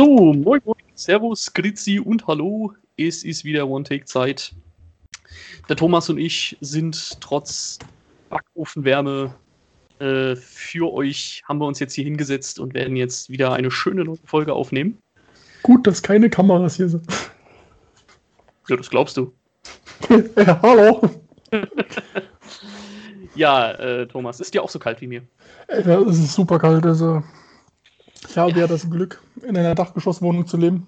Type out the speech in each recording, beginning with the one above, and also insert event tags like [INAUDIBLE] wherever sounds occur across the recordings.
So, moin, moin, servus, grüezi und hallo. Es ist wieder One-Take-Zeit. Der Thomas und ich sind trotz Backofenwärme äh, für euch, haben wir uns jetzt hier hingesetzt und werden jetzt wieder eine schöne neue Folge aufnehmen. Gut, dass keine Kameras hier sind. [LAUGHS] Ja, das glaubst du. [LAUGHS] ja, hallo. [LAUGHS] ja, äh, Thomas, ist dir auch so kalt wie mir? Ja, es ist super kalt. Also, ich habe ja. ja das Glück, in einer Dachgeschosswohnung zu leben.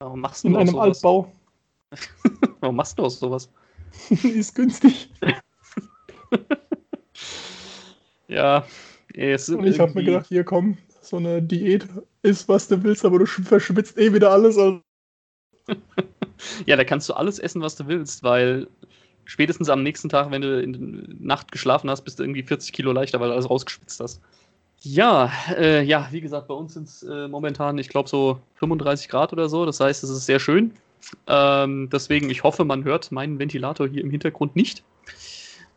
Warum machst du In einem sowas? Altbau. [LAUGHS] Warum machst du auch sowas? [LAUGHS] ist günstig. [LAUGHS] ja, es Und ich habe mir gedacht, hier komm, so eine Diät ist, was du willst, aber du verschwitzt eh wieder alles. Also. ja, da kannst du alles essen, was du willst, weil spätestens am nächsten Tag, wenn du in der Nacht geschlafen hast, bist du irgendwie 40 Kilo leichter, weil du alles rausgespitzt hast. Ja, äh, ja, wie gesagt, bei uns sind es äh, momentan, ich glaube, so 35 Grad oder so. Das heißt, es ist sehr schön. Ähm, deswegen, ich hoffe, man hört meinen Ventilator hier im Hintergrund nicht.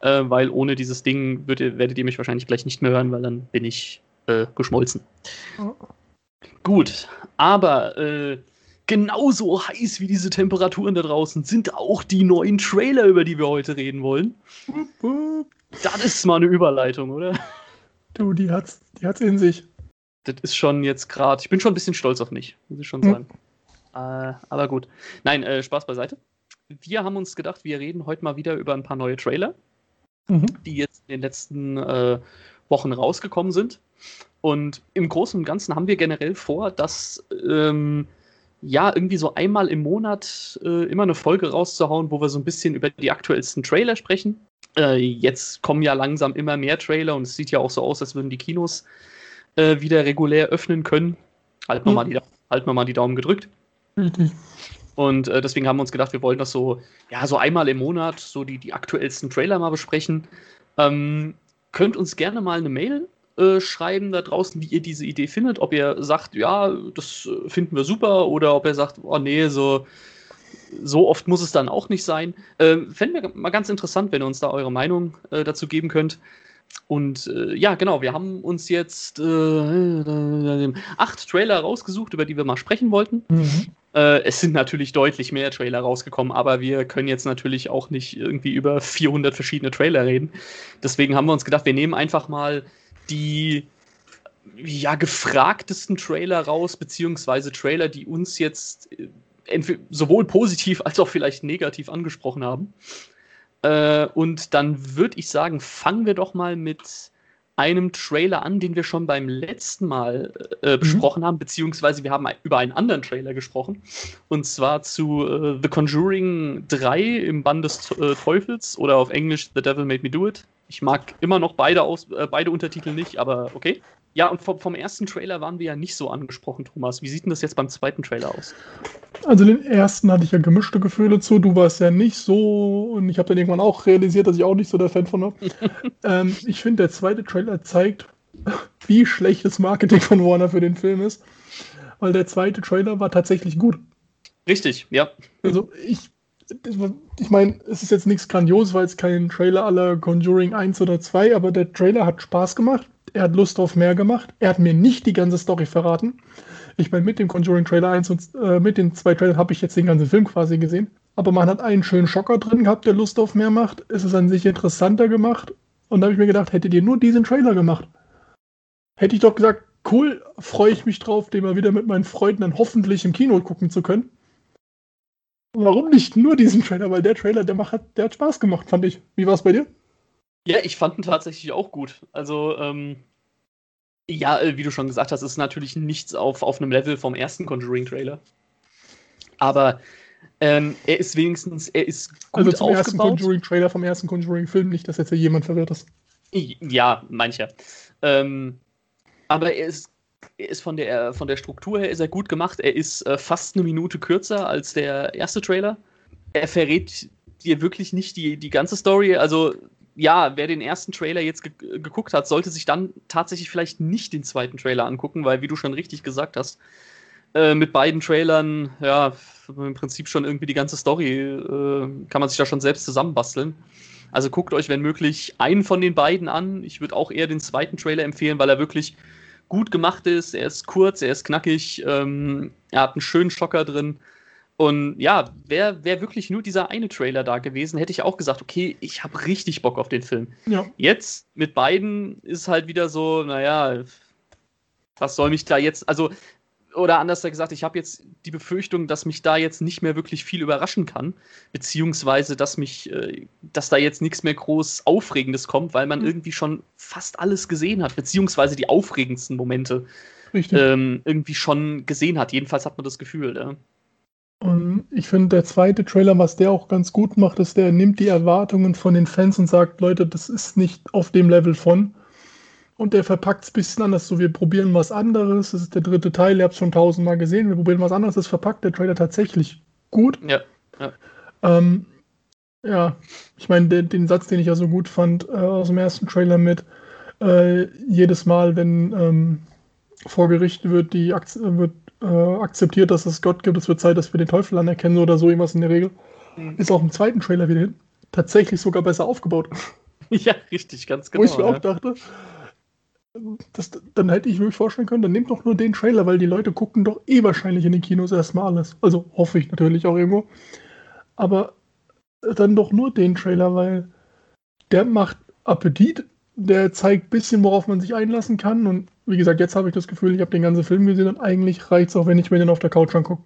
Äh, weil ohne dieses Ding würdet, werdet ihr mich wahrscheinlich gleich nicht mehr hören, weil dann bin ich äh, geschmolzen. Oh. Gut, aber äh, genauso heiß wie diese Temperaturen da draußen sind auch die neuen Trailer, über die wir heute reden wollen. Das ist mal eine Überleitung, oder? Du, die hat's, die hat's in sich. Das ist schon jetzt gerade. Ich bin schon ein bisschen stolz auf mich, muss ich schon sagen. Hm. Äh, aber gut. Nein, äh, Spaß beiseite. Wir haben uns gedacht, wir reden heute mal wieder über ein paar neue Trailer, mhm. die jetzt in den letzten äh, Wochen rausgekommen sind. Und im Großen und Ganzen haben wir generell vor, dass ähm, ja irgendwie so einmal im Monat äh, immer eine Folge rauszuhauen, wo wir so ein bisschen über die aktuellsten Trailer sprechen. Äh, jetzt kommen ja langsam immer mehr Trailer und es sieht ja auch so aus, als würden die Kinos äh, wieder regulär öffnen können. Halten wir, mhm. mal, die, halten wir mal die Daumen gedrückt. Mhm. Und äh, deswegen haben wir uns gedacht, wir wollen das so, ja, so einmal im Monat, so die, die aktuellsten Trailer mal besprechen. Ähm, könnt uns gerne mal eine Mail äh, schreiben da draußen, wie ihr diese Idee findet. Ob ihr sagt, ja, das äh, finden wir super, oder ob ihr sagt, oh nee, so, so oft muss es dann auch nicht sein. Äh, Fände wir mal ganz interessant, wenn ihr uns da eure Meinung äh, dazu geben könnt. Und äh, ja, genau, wir haben uns jetzt äh, acht Trailer rausgesucht, über die wir mal sprechen wollten. Mhm. Äh, es sind natürlich deutlich mehr Trailer rausgekommen, aber wir können jetzt natürlich auch nicht irgendwie über 400 verschiedene Trailer reden. Deswegen haben wir uns gedacht, wir nehmen einfach mal die ja, gefragtesten Trailer raus, beziehungsweise Trailer, die uns jetzt sowohl positiv als auch vielleicht negativ angesprochen haben. Äh, und dann würde ich sagen, fangen wir doch mal mit einem Trailer an, den wir schon beim letzten Mal äh, mhm. besprochen mhm. haben, beziehungsweise wir haben über einen anderen Trailer gesprochen. Und zwar zu äh, The Conjuring 3 im Bann des äh, Teufels oder auf Englisch The Devil Made Me Do It. Ich mag immer noch beide, aus, äh, beide Untertitel nicht, aber okay. Ja, und vom, vom, ersten Trailer waren wir ja nicht so angesprochen, Thomas. Wie sieht denn das jetzt beim zweiten Trailer aus? Also den ersten hatte ich ja gemischte Gefühle zu. Du warst ja nicht so und ich habe dann irgendwann auch realisiert, dass ich auch nicht so der Fan von war. [LAUGHS] ähm, ich finde, der zweite Trailer zeigt, wie schlecht das Marketing von Warner für den Film ist. Weil der zweite Trailer war tatsächlich gut. Richtig, ja. Also ich, ich meine, es ist jetzt nichts grandios, weil es kein Trailer aller Conjuring 1 oder 2, aber der Trailer hat Spaß gemacht er hat Lust auf mehr gemacht. Er hat mir nicht die ganze Story verraten. Ich meine, mit dem Conjuring Trailer 1 und äh, mit den zwei Trailern habe ich jetzt den ganzen Film quasi gesehen. Aber man hat einen schönen Schocker drin gehabt, der Lust auf mehr macht. Es ist an sich interessanter gemacht. Und da habe ich mir gedacht, hättet ihr nur diesen Trailer gemacht, hätte ich doch gesagt, cool, freue ich mich drauf, den mal wieder mit meinen Freunden dann hoffentlich im Kino gucken zu können. Warum nicht nur diesen Trailer? Weil der Trailer, der, macht, der hat Spaß gemacht, fand ich. Wie war es bei dir? Ja, ich fand ihn tatsächlich auch gut. Also, ähm, ja, äh, wie du schon gesagt hast, ist natürlich nichts auf, auf einem Level vom ersten Conjuring-Trailer. Aber ähm, er ist wenigstens, er ist gut Also zum aufgebaut. ersten Conjuring-Trailer vom ersten Conjuring-Film, nicht, dass jetzt hier jemand verwirrt ist. Ja, mancher. Ähm, aber er ist, er ist von, der, von der Struktur her ist er gut gemacht. Er ist äh, fast eine Minute kürzer als der erste Trailer. Er verrät dir wirklich nicht die, die ganze Story. Also ja, wer den ersten Trailer jetzt ge geguckt hat, sollte sich dann tatsächlich vielleicht nicht den zweiten Trailer angucken, weil, wie du schon richtig gesagt hast, äh, mit beiden Trailern, ja, im Prinzip schon irgendwie die ganze Story äh, kann man sich da schon selbst zusammenbasteln. Also guckt euch, wenn möglich, einen von den beiden an. Ich würde auch eher den zweiten Trailer empfehlen, weil er wirklich gut gemacht ist. Er ist kurz, er ist knackig, ähm, er hat einen schönen Schocker drin. Und ja, wäre wär wirklich nur dieser eine Trailer da gewesen, hätte ich auch gesagt, okay, ich habe richtig Bock auf den Film. Ja. Jetzt mit beiden ist halt wieder so, naja, was soll mich da jetzt, also oder anders gesagt, ich habe jetzt die Befürchtung, dass mich da jetzt nicht mehr wirklich viel überraschen kann, beziehungsweise dass mich, äh, dass da jetzt nichts mehr groß Aufregendes kommt, weil man mhm. irgendwie schon fast alles gesehen hat, beziehungsweise die aufregendsten Momente ähm, irgendwie schon gesehen hat. Jedenfalls hat man das Gefühl. Ja. Und ich finde, der zweite Trailer, was der auch ganz gut macht, ist, der nimmt die Erwartungen von den Fans und sagt, Leute, das ist nicht auf dem Level von. Und der verpackt es ein bisschen anders. So, wir probieren was anderes. Das ist der dritte Teil. Ihr habt es schon tausendmal gesehen. Wir probieren was anderes. Das verpackt der Trailer tatsächlich gut. Ja. Ja, ähm, ja. ich meine, den, den, Satz, den ich ja so gut fand äh, aus dem ersten Trailer mit, äh, jedes Mal, wenn ähm, vor Gericht wird, die Akt wird äh, akzeptiert, dass es Gott gibt, es wird Zeit, dass wir den Teufel anerkennen oder so irgendwas in der Regel, mhm. ist auch im zweiten Trailer wieder hin. Tatsächlich sogar besser aufgebaut. [LAUGHS] Ja, richtig, ganz genau. Wo ich mir ja. auch dachte, das, dann hätte ich mir vorstellen können, dann nehmt doch nur den Trailer, weil die Leute gucken doch eh wahrscheinlich in den Kinos erstmal alles. Also hoffe ich natürlich auch irgendwo. Aber dann doch nur den Trailer, weil der macht Appetit, der zeigt ein bisschen, worauf man sich einlassen kann. Und wie gesagt, jetzt habe ich das Gefühl, ich habe den ganzen Film gesehen und eigentlich reicht es auch, wenn ich mir den auf der Couch angucke.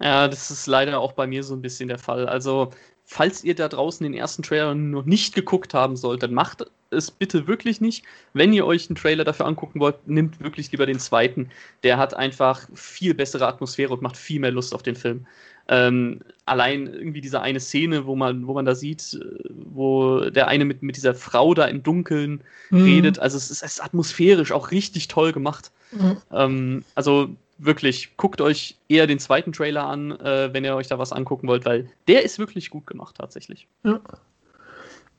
Ja, das ist leider auch bei mir so ein bisschen der Fall. Also falls ihr da draußen den ersten Trailer noch nicht geguckt haben solltet, macht es bitte wirklich nicht. Wenn ihr euch einen Trailer dafür angucken wollt, nimmt wirklich lieber den zweiten. Der hat einfach viel bessere Atmosphäre und macht viel mehr Lust auf den Film. Ähm, allein irgendwie diese eine Szene, wo man, wo man da sieht, äh, wo der eine mit, mit dieser Frau da im Dunkeln mhm. redet. Also es ist, es ist, atmosphärisch auch richtig toll gemacht. Mhm. Ähm, also wirklich, guckt euch eher den zweiten Trailer an, äh, wenn ihr euch da was angucken wollt, weil der ist wirklich gut gemacht tatsächlich. Ja.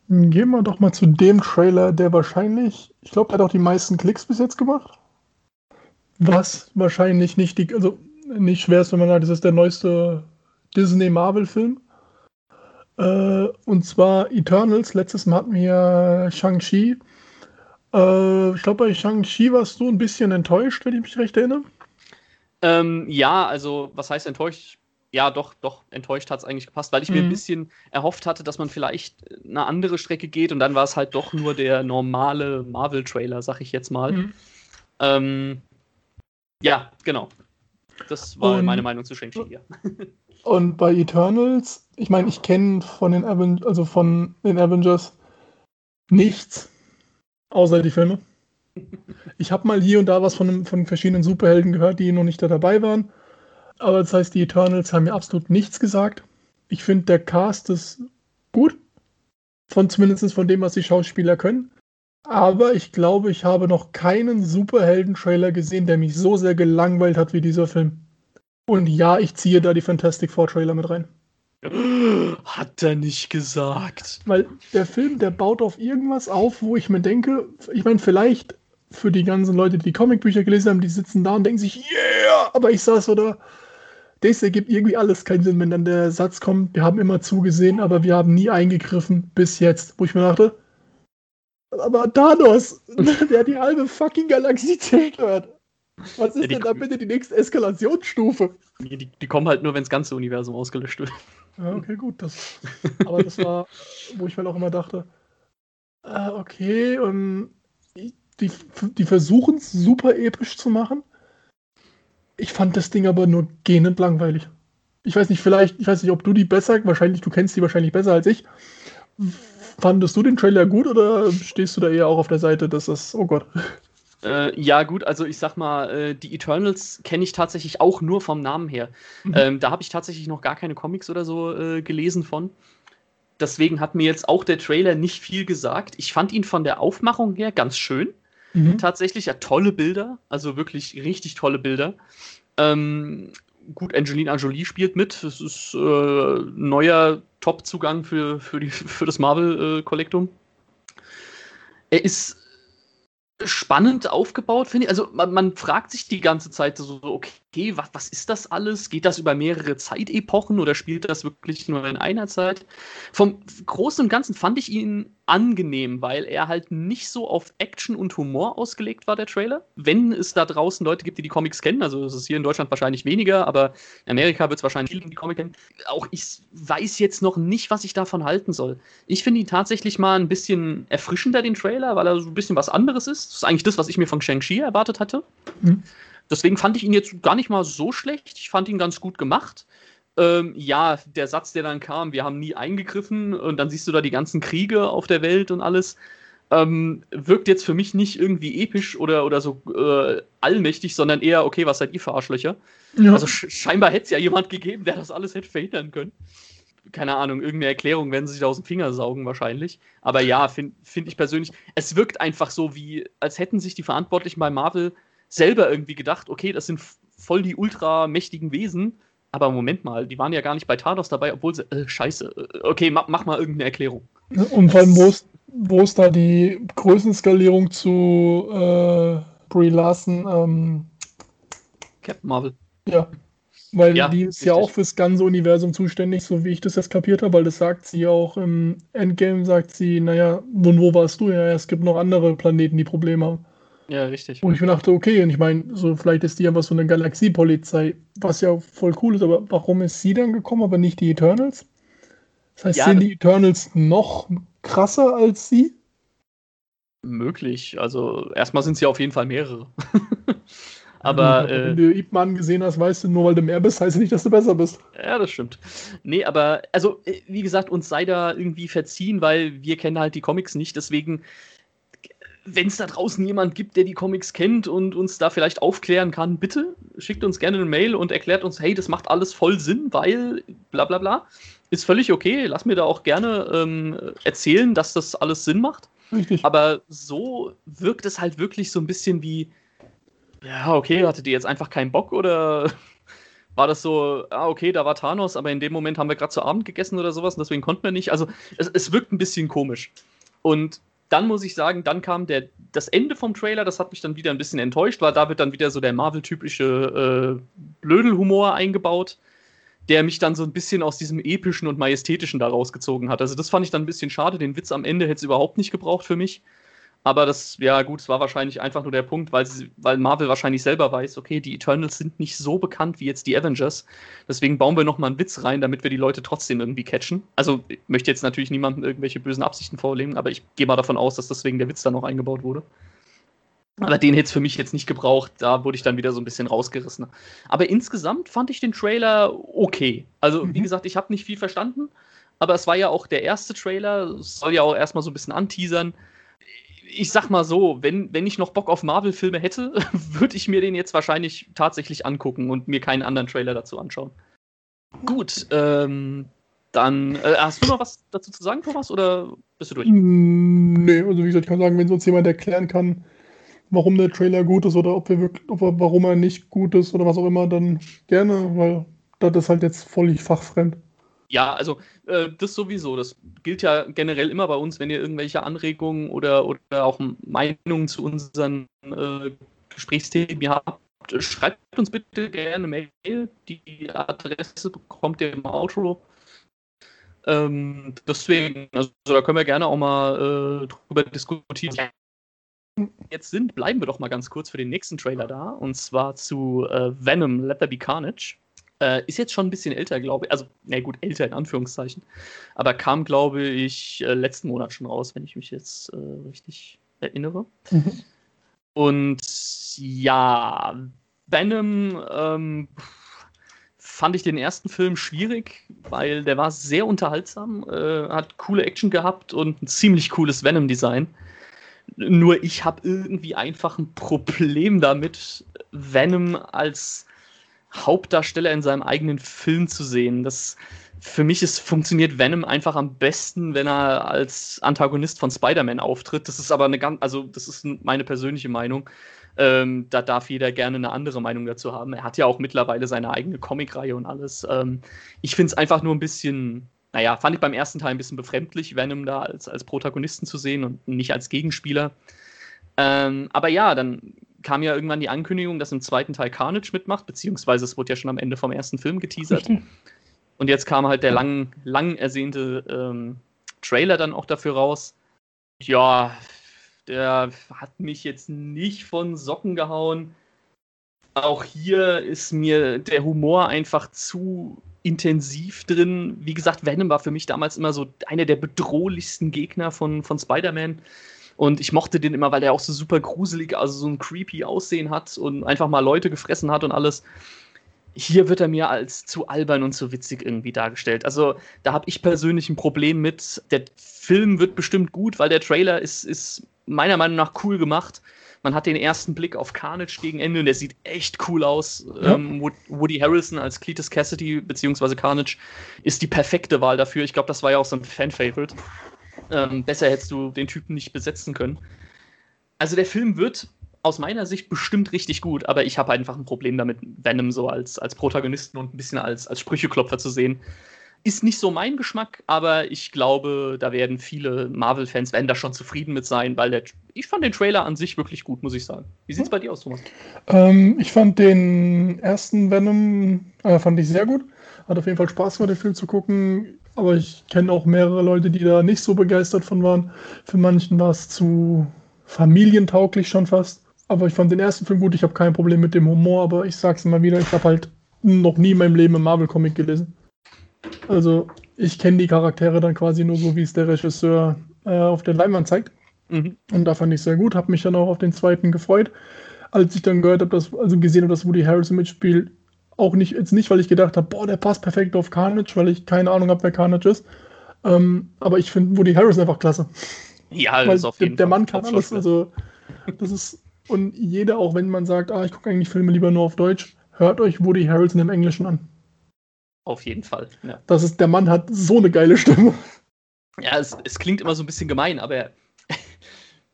Gehen wir doch mal zu dem Trailer, der wahrscheinlich, ich glaube, der hat auch die meisten Klicks bis jetzt gemacht. Was wahrscheinlich nicht die, also nicht schwer ist, wenn man sagt, das ist der neueste Disney-Marvel-Film. Äh, und zwar Eternals. Letztes Mal hatten wir Shang-Chi. Äh, ich glaube, bei Shang-Chi warst du ein bisschen enttäuscht, wenn ich mich recht erinnere. Ähm, ja, also was heißt enttäuscht? Ja, doch, doch, enttäuscht hat es eigentlich gepasst, weil ich mhm. mir ein mhm. bisschen erhofft hatte, dass man vielleicht eine andere Strecke geht und dann war es halt doch nur der normale Marvel-Trailer, sag ich jetzt mal. Mhm. Ähm, ja, genau. Das war und, meine Meinung zu Shang-Chi hier. [LAUGHS] Und bei Eternals, ich meine, ich kenne von den also von den Avengers nichts, außer die Filme. Ich habe mal hier und da was von, von verschiedenen Superhelden gehört, die noch nicht da dabei waren. Aber das heißt, die Eternals haben mir absolut nichts gesagt. Ich finde, der Cast ist gut. Von zumindest von dem, was die Schauspieler können. Aber ich glaube, ich habe noch keinen Superhelden-Trailer gesehen, der mich so sehr gelangweilt hat wie dieser Film. Und ja, ich ziehe da die Fantastic Four Trailer mit rein. [GASPS] Hat er nicht gesagt. Weil der Film, der baut auf irgendwas auf, wo ich mir denke, ich meine, vielleicht für die ganzen Leute, die die Comicbücher gelesen haben, die sitzen da und denken sich, yeah, aber ich saß so da. Das ergibt irgendwie alles keinen Sinn, wenn dann der Satz kommt, wir haben immer zugesehen, aber wir haben nie eingegriffen bis jetzt. Wo ich mir dachte, aber Thanos, [LAUGHS] der die halbe fucking Galaxie [LAUGHS] zerstört. Was ist ja, denn da bitte die nächste Eskalationsstufe? Die, die, die kommen halt nur, wenn das ganze Universum ausgelöscht wird. Ja, okay, gut. Das, aber das war, wo ich mir auch immer dachte, äh, okay, und die, die versuchen es super episch zu machen. Ich fand das Ding aber nur gähnend langweilig. Ich weiß nicht, vielleicht, ich weiß nicht, ob du die besser, wahrscheinlich, du kennst die wahrscheinlich besser als ich. Fandest du den Trailer gut oder stehst du da eher auch auf der Seite, dass das, oh Gott. Äh, ja, gut, also ich sag mal, äh, die Eternals kenne ich tatsächlich auch nur vom Namen her. Mhm. Ähm, da habe ich tatsächlich noch gar keine Comics oder so äh, gelesen von. Deswegen hat mir jetzt auch der Trailer nicht viel gesagt. Ich fand ihn von der Aufmachung her ganz schön. Mhm. Tatsächlich, ja, tolle Bilder, also wirklich richtig tolle Bilder. Ähm, gut, Angelina Jolie spielt mit. Das ist äh, neuer Top-Zugang für, für, für das Marvel-Kollektum. er ist spannend aufgebaut, finde ich. Also man, man, fragt sich die ganze Zeit so, okay, was, was ist das alles? Geht das über mehrere Zeitepochen oder spielt das wirklich nur in einer Zeit? Vom Großen und Ganzen fand ich ihn angenehm, weil er halt nicht so auf Action und Humor ausgelegt war, der Trailer. Wenn es da draußen Leute gibt, die die Comics kennen, also es ist hier in Deutschland wahrscheinlich weniger, aber in Amerika wird es wahrscheinlich viele, die Comics kennen. Auch ich weiß jetzt noch nicht, was ich davon halten soll. Ich finde ihn tatsächlich mal ein bisschen erfrischender, den Trailer, weil er so ein bisschen was anderes ist. Das ist eigentlich das, was ich mir von Shang-Chi erwartet hatte. Mhm. Deswegen fand ich ihn jetzt gar nicht mal so schlecht. Ich fand ihn ganz gut gemacht. Ähm, ja, der Satz, der dann kam, wir haben nie eingegriffen und dann siehst du da die ganzen Kriege auf der Welt und alles, ähm, wirkt jetzt für mich nicht irgendwie episch oder, oder so äh, allmächtig, sondern eher, okay, was seid ihr für Arschlöcher? Ja. Also sch scheinbar hätte es ja jemand gegeben, der das alles hätte verhindern können. Keine Ahnung, irgendeine Erklärung werden sie sich da aus dem Finger saugen wahrscheinlich. Aber ja, finde find ich persönlich, es wirkt einfach so wie, als hätten sich die Verantwortlichen bei Marvel selber irgendwie gedacht, okay, das sind voll die ultramächtigen Wesen aber Moment mal, die waren ja gar nicht bei Thanos dabei, obwohl sie. Äh, scheiße. Äh, okay, mach, mach mal irgendeine Erklärung. Und vor allem, wo ist, wo ist da die Größenskalierung zu äh, Brie Larson? Ähm, Captain Marvel. Ja. Weil ja, die ist richtig. ja auch fürs ganze Universum zuständig, so wie ich das jetzt kapiert habe, weil das sagt sie auch im Endgame, sagt sie, naja, nun wo warst du? Ja, es gibt noch andere Planeten, die Probleme haben. Ja, richtig. Und ich dachte, okay, und ich meine, so vielleicht ist die einfach so eine Galaxiepolizei, was ja voll cool ist, aber warum ist sie dann gekommen, aber nicht die Eternals? Das heißt, ja, sind die Eternals noch krasser als sie? Möglich. Also erstmal sind sie auf jeden Fall mehrere. [LAUGHS] aber ja, wenn äh, du Ip Man gesehen hast, weißt du, nur weil du mehr bist, heißt nicht, dass du besser bist. Ja, das stimmt. Nee, aber also äh, wie gesagt, uns sei da irgendwie verziehen, weil wir kennen halt die Comics nicht, deswegen wenn es da draußen jemand gibt, der die Comics kennt und uns da vielleicht aufklären kann, bitte schickt uns gerne eine Mail und erklärt uns, hey, das macht alles voll Sinn, weil bla bla bla. Ist völlig okay. Lass mir da auch gerne ähm, erzählen, dass das alles Sinn macht. Richtig. Aber so wirkt es halt wirklich so ein bisschen wie, ja, okay, hattet ihr jetzt einfach keinen Bock oder [LAUGHS] war das so, ah, okay, da war Thanos, aber in dem Moment haben wir gerade zu Abend gegessen oder sowas und deswegen konnten wir nicht. Also es, es wirkt ein bisschen komisch. Und dann muss ich sagen, dann kam der, das Ende vom Trailer, das hat mich dann wieder ein bisschen enttäuscht, weil da wird dann wieder so der Marvel-typische äh, Blödelhumor eingebaut, der mich dann so ein bisschen aus diesem epischen und majestätischen da rausgezogen hat. Also das fand ich dann ein bisschen schade. Den Witz am Ende hätte es überhaupt nicht gebraucht für mich. Aber das, ja gut, es war wahrscheinlich einfach nur der Punkt, weil, sie, weil Marvel wahrscheinlich selber weiß, okay, die Eternals sind nicht so bekannt wie jetzt die Avengers. Deswegen bauen wir nochmal einen Witz rein, damit wir die Leute trotzdem irgendwie catchen. Also ich möchte jetzt natürlich niemandem irgendwelche bösen Absichten vorlegen, aber ich gehe mal davon aus, dass deswegen der Witz dann noch eingebaut wurde. Aber den hätte es für mich jetzt nicht gebraucht, da wurde ich dann wieder so ein bisschen rausgerissen. Aber insgesamt fand ich den Trailer okay. Also, mhm. wie gesagt, ich habe nicht viel verstanden, aber es war ja auch der erste Trailer, es soll ja auch erstmal so ein bisschen anteasern ich sag mal so, wenn, wenn ich noch Bock auf Marvel-Filme hätte, [LAUGHS] würde ich mir den jetzt wahrscheinlich tatsächlich angucken und mir keinen anderen Trailer dazu anschauen. Gut, ähm, dann äh, hast du noch was dazu zu sagen, Thomas, oder bist du durch? Mm, nee, also wie gesagt, ich kann sagen, wenn uns jemand erklären kann, warum der Trailer gut ist oder ob wir wirklich, ob warum er nicht gut ist oder was auch immer, dann gerne, weil das ist halt jetzt völlig fachfremd. Ja, also äh, das sowieso. Das gilt ja generell immer bei uns, wenn ihr irgendwelche Anregungen oder, oder auch Meinungen zu unseren äh, Gesprächsthemen habt. Schreibt uns bitte gerne Mail. Die Adresse bekommt ihr im Outro. Ähm, deswegen, also da können wir gerne auch mal äh, drüber diskutieren. Jetzt sind, bleiben wir doch mal ganz kurz für den nächsten Trailer da. Und zwar zu äh, Venom, Let There Be Carnage. Äh, ist jetzt schon ein bisschen älter, glaube ich. Also, na gut, älter in Anführungszeichen. Aber kam, glaube ich, äh, letzten Monat schon raus, wenn ich mich jetzt äh, richtig erinnere. Mhm. Und ja, Venom ähm, fand ich den ersten Film schwierig, weil der war sehr unterhaltsam, äh, hat coole Action gehabt und ein ziemlich cooles Venom-Design. Nur ich habe irgendwie einfach ein Problem damit, Venom als Hauptdarsteller in seinem eigenen Film zu sehen. Das für mich ist, funktioniert Venom einfach am besten, wenn er als Antagonist von Spider-Man auftritt. Das ist aber eine ganz, also das ist meine persönliche Meinung. Ähm, da darf jeder gerne eine andere Meinung dazu haben. Er hat ja auch mittlerweile seine eigene Comicreihe und alles. Ähm, ich finde es einfach nur ein bisschen, naja, fand ich beim ersten Teil ein bisschen befremdlich, Venom da als, als Protagonisten zu sehen und nicht als Gegenspieler. Ähm, aber ja, dann kam ja irgendwann die Ankündigung, dass im zweiten Teil Carnage mitmacht, beziehungsweise es wurde ja schon am Ende vom ersten Film geteasert. Und jetzt kam halt der lang, lang ersehnte ähm, Trailer dann auch dafür raus. ja, der hat mich jetzt nicht von Socken gehauen. Auch hier ist mir der Humor einfach zu intensiv drin. Wie gesagt, Venom war für mich damals immer so einer der bedrohlichsten Gegner von, von Spider-Man. Und ich mochte den immer, weil der auch so super gruselig, also so ein creepy Aussehen hat und einfach mal Leute gefressen hat und alles. Hier wird er mir als zu albern und zu witzig irgendwie dargestellt. Also da habe ich persönlich ein Problem mit. Der Film wird bestimmt gut, weil der Trailer ist, ist meiner Meinung nach cool gemacht. Man hat den ersten Blick auf Carnage gegen Ende und der sieht echt cool aus. Ja. Ähm, Woody Harrelson als Cletus Cassidy bzw. Carnage ist die perfekte Wahl dafür. Ich glaube, das war ja auch so ein Fan-Favorite. Ähm, besser hättest du den Typen nicht besetzen können. Also der Film wird aus meiner Sicht bestimmt richtig gut, aber ich habe einfach ein Problem damit, Venom so als, als Protagonisten und ein bisschen als, als Sprücheklopfer zu sehen. Ist nicht so mein Geschmack, aber ich glaube, da werden viele Marvel-Fans, werden da schon zufrieden mit sein, weil der, ich fand den Trailer an sich wirklich gut, muss ich sagen. Wie sieht es bei dir aus, Thomas? Ähm, ich fand den ersten Venom, äh, fand ich sehr gut. Hat auf jeden Fall Spaß gemacht, den Film zu gucken. Aber ich kenne auch mehrere Leute, die da nicht so begeistert von waren. Für manchen war es zu familientauglich schon fast. Aber ich fand den ersten Film gut. Ich habe kein Problem mit dem Humor, aber ich sag's immer wieder, ich habe halt noch nie in meinem Leben einen Marvel-Comic gelesen. Also ich kenne die Charaktere dann quasi nur so, wie es der Regisseur äh, auf der Leinwand zeigt. Mhm. Und da fand ich sehr gut, habe mich dann auch auf den zweiten gefreut. Als ich dann gehört habe, dass, also gesehen habe, dass Woody Harrison mitspielt, auch nicht, jetzt nicht, weil ich gedacht habe, boah, der passt perfekt auf Carnage, weil ich keine Ahnung habe, wer Carnage ist. Ähm, aber ich finde Woody Harrison einfach klasse. Ja, das ist auf jeden der, Fall. Der Mann kann alles. Also, das ist, und jeder, auch wenn man sagt, ah, ich gucke eigentlich Filme lieber nur auf Deutsch, hört euch Woody Harrelson im Englischen an. Auf jeden Fall. Ja. Das ist, der Mann hat so eine geile Stimme. Ja, es, es klingt immer so ein bisschen gemein, aber er, [LAUGHS]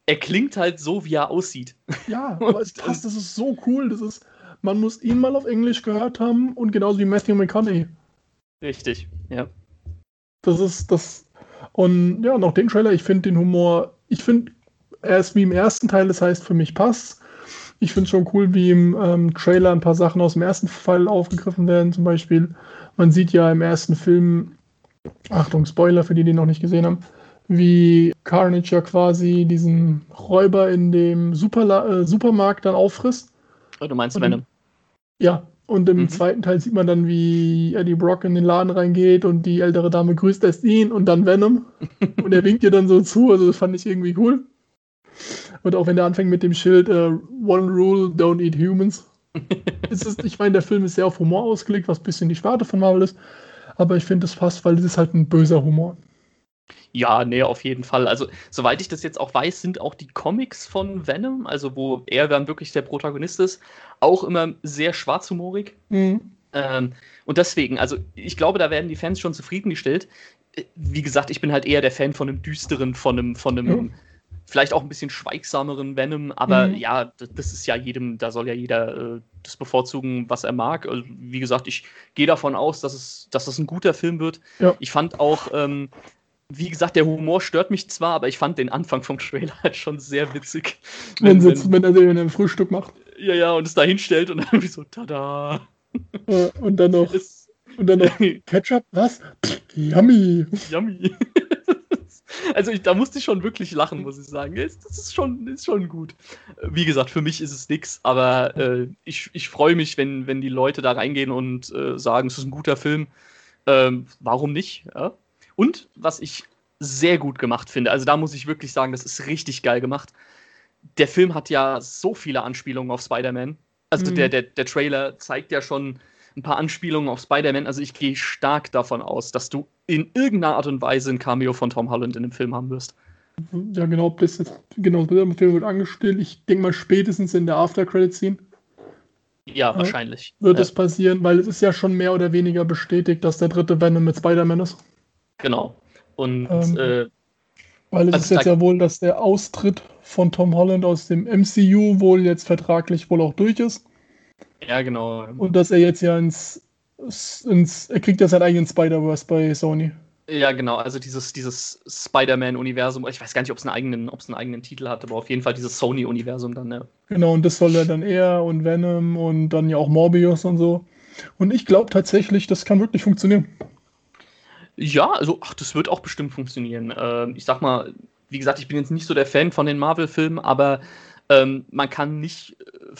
er klingt halt so, wie er aussieht. Ja, [LAUGHS] aber es passt, das ist so cool. Das ist, man muss ihn mal auf Englisch gehört haben und genauso wie Matthew McConaughey. Richtig, ja. Das ist das. Und ja, noch den Trailer, ich finde den Humor, ich finde, er ist wie im ersten Teil, das heißt, für mich passt. Ich finde es schon cool, wie im ähm, Trailer ein paar Sachen aus dem ersten Fall aufgegriffen werden. Zum Beispiel, man sieht ja im ersten Film, Achtung, Spoiler für die, die noch nicht gesehen haben, wie Carnage ja quasi diesen Räuber in dem Superla äh, Supermarkt dann auffrisst. Oh, du meinst Venom? Ja, und im mhm. zweiten Teil sieht man dann, wie Eddie Brock in den Laden reingeht und die ältere Dame grüßt erst ihn und dann Venom. [LAUGHS] und er winkt ihr dann so zu, also das fand ich irgendwie cool. Und auch wenn er anfängt mit dem Schild uh, One Rule, Don't Eat Humans. [LAUGHS] ist, ich meine, der Film ist sehr auf Humor ausgelegt, was ein bisschen die Sparte von Marvel ist. Aber ich finde, es passt, weil es ist halt ein böser Humor. Ja, nee, auf jeden Fall. Also, soweit ich das jetzt auch weiß, sind auch die Comics von Venom, also wo er dann wirklich der Protagonist ist, auch immer sehr schwarzhumorig. Mhm. Ähm, und deswegen, also ich glaube, da werden die Fans schon zufriedengestellt. Äh, wie gesagt, ich bin halt eher der Fan von einem düsteren, von einem, von einem mhm. vielleicht auch ein bisschen schweigsameren Venom, aber mhm. ja, das ist ja jedem, da soll ja jeder äh, das bevorzugen, was er mag. Also, wie gesagt, ich gehe davon aus, dass es, dass es ein guter Film wird. Ja. Ich fand auch, ähm, wie gesagt, der Humor stört mich zwar, aber ich fand den Anfang vom Trailer [LAUGHS] halt schon sehr witzig. Wenn, wenn, wenn er den ein Frühstück macht. Ja, ja, und es da hinstellt und dann [LAUGHS] irgendwie so, tada. Ja, und dann noch, es, und dann noch [LAUGHS] Ketchup, was? Pff, yummy. Yummy. also ich, da musste ich schon wirklich lachen, muss ich sagen. Das ist schon, ist schon gut. Wie gesagt, für mich ist es nichts, aber äh, ich, ich freue mich, wenn, wenn die Leute da reingehen und äh, sagen, es ist ein guter Film. Ähm, warum nicht? Ja? Und was ich sehr gut gemacht finde, also da muss ich wirklich sagen, das ist richtig geil gemacht. Der Film hat ja so viele Anspielungen auf Spider-Man. Also mhm. der, der, der Trailer zeigt ja schon ein paar Anspielungen auf Spider-Man. Also ich gehe stark davon aus, dass du in irgendeiner Art und Weise ein Cameo von Tom Holland in dem Film haben wirst. Ja, genau, das jetzt, genau, der Film wird angestellt. Ich denke mal spätestens in der After-Credit-Scene. Ja, wahrscheinlich. Wird es passieren, weil es ist ja schon mehr oder weniger bestätigt, dass der dritte Venom mit Spider-Man ist. Genau. Und ähm, äh, weil es also ist jetzt ja wohl, dass der Austritt von Tom Holland aus dem MCU wohl jetzt vertraglich wohl auch durch ist. Ja, genau. Und dass er jetzt ja ins, ins er kriegt ja seinen eigenen Spider-Verse bei Sony. Ja, genau, also dieses, dieses Spider-Man-Universum, ich weiß gar nicht, ob es einen eigenen, einen eigenen Titel hat, aber auf jeden Fall dieses Sony-Universum dann, ja. Genau, und das soll er dann er und Venom und dann ja auch Morbius und so. Und ich glaube tatsächlich, das kann wirklich funktionieren. Ja, also ach, das wird auch bestimmt funktionieren. Äh, ich sag mal, wie gesagt, ich bin jetzt nicht so der Fan von den Marvel-Filmen, aber ähm, man kann nicht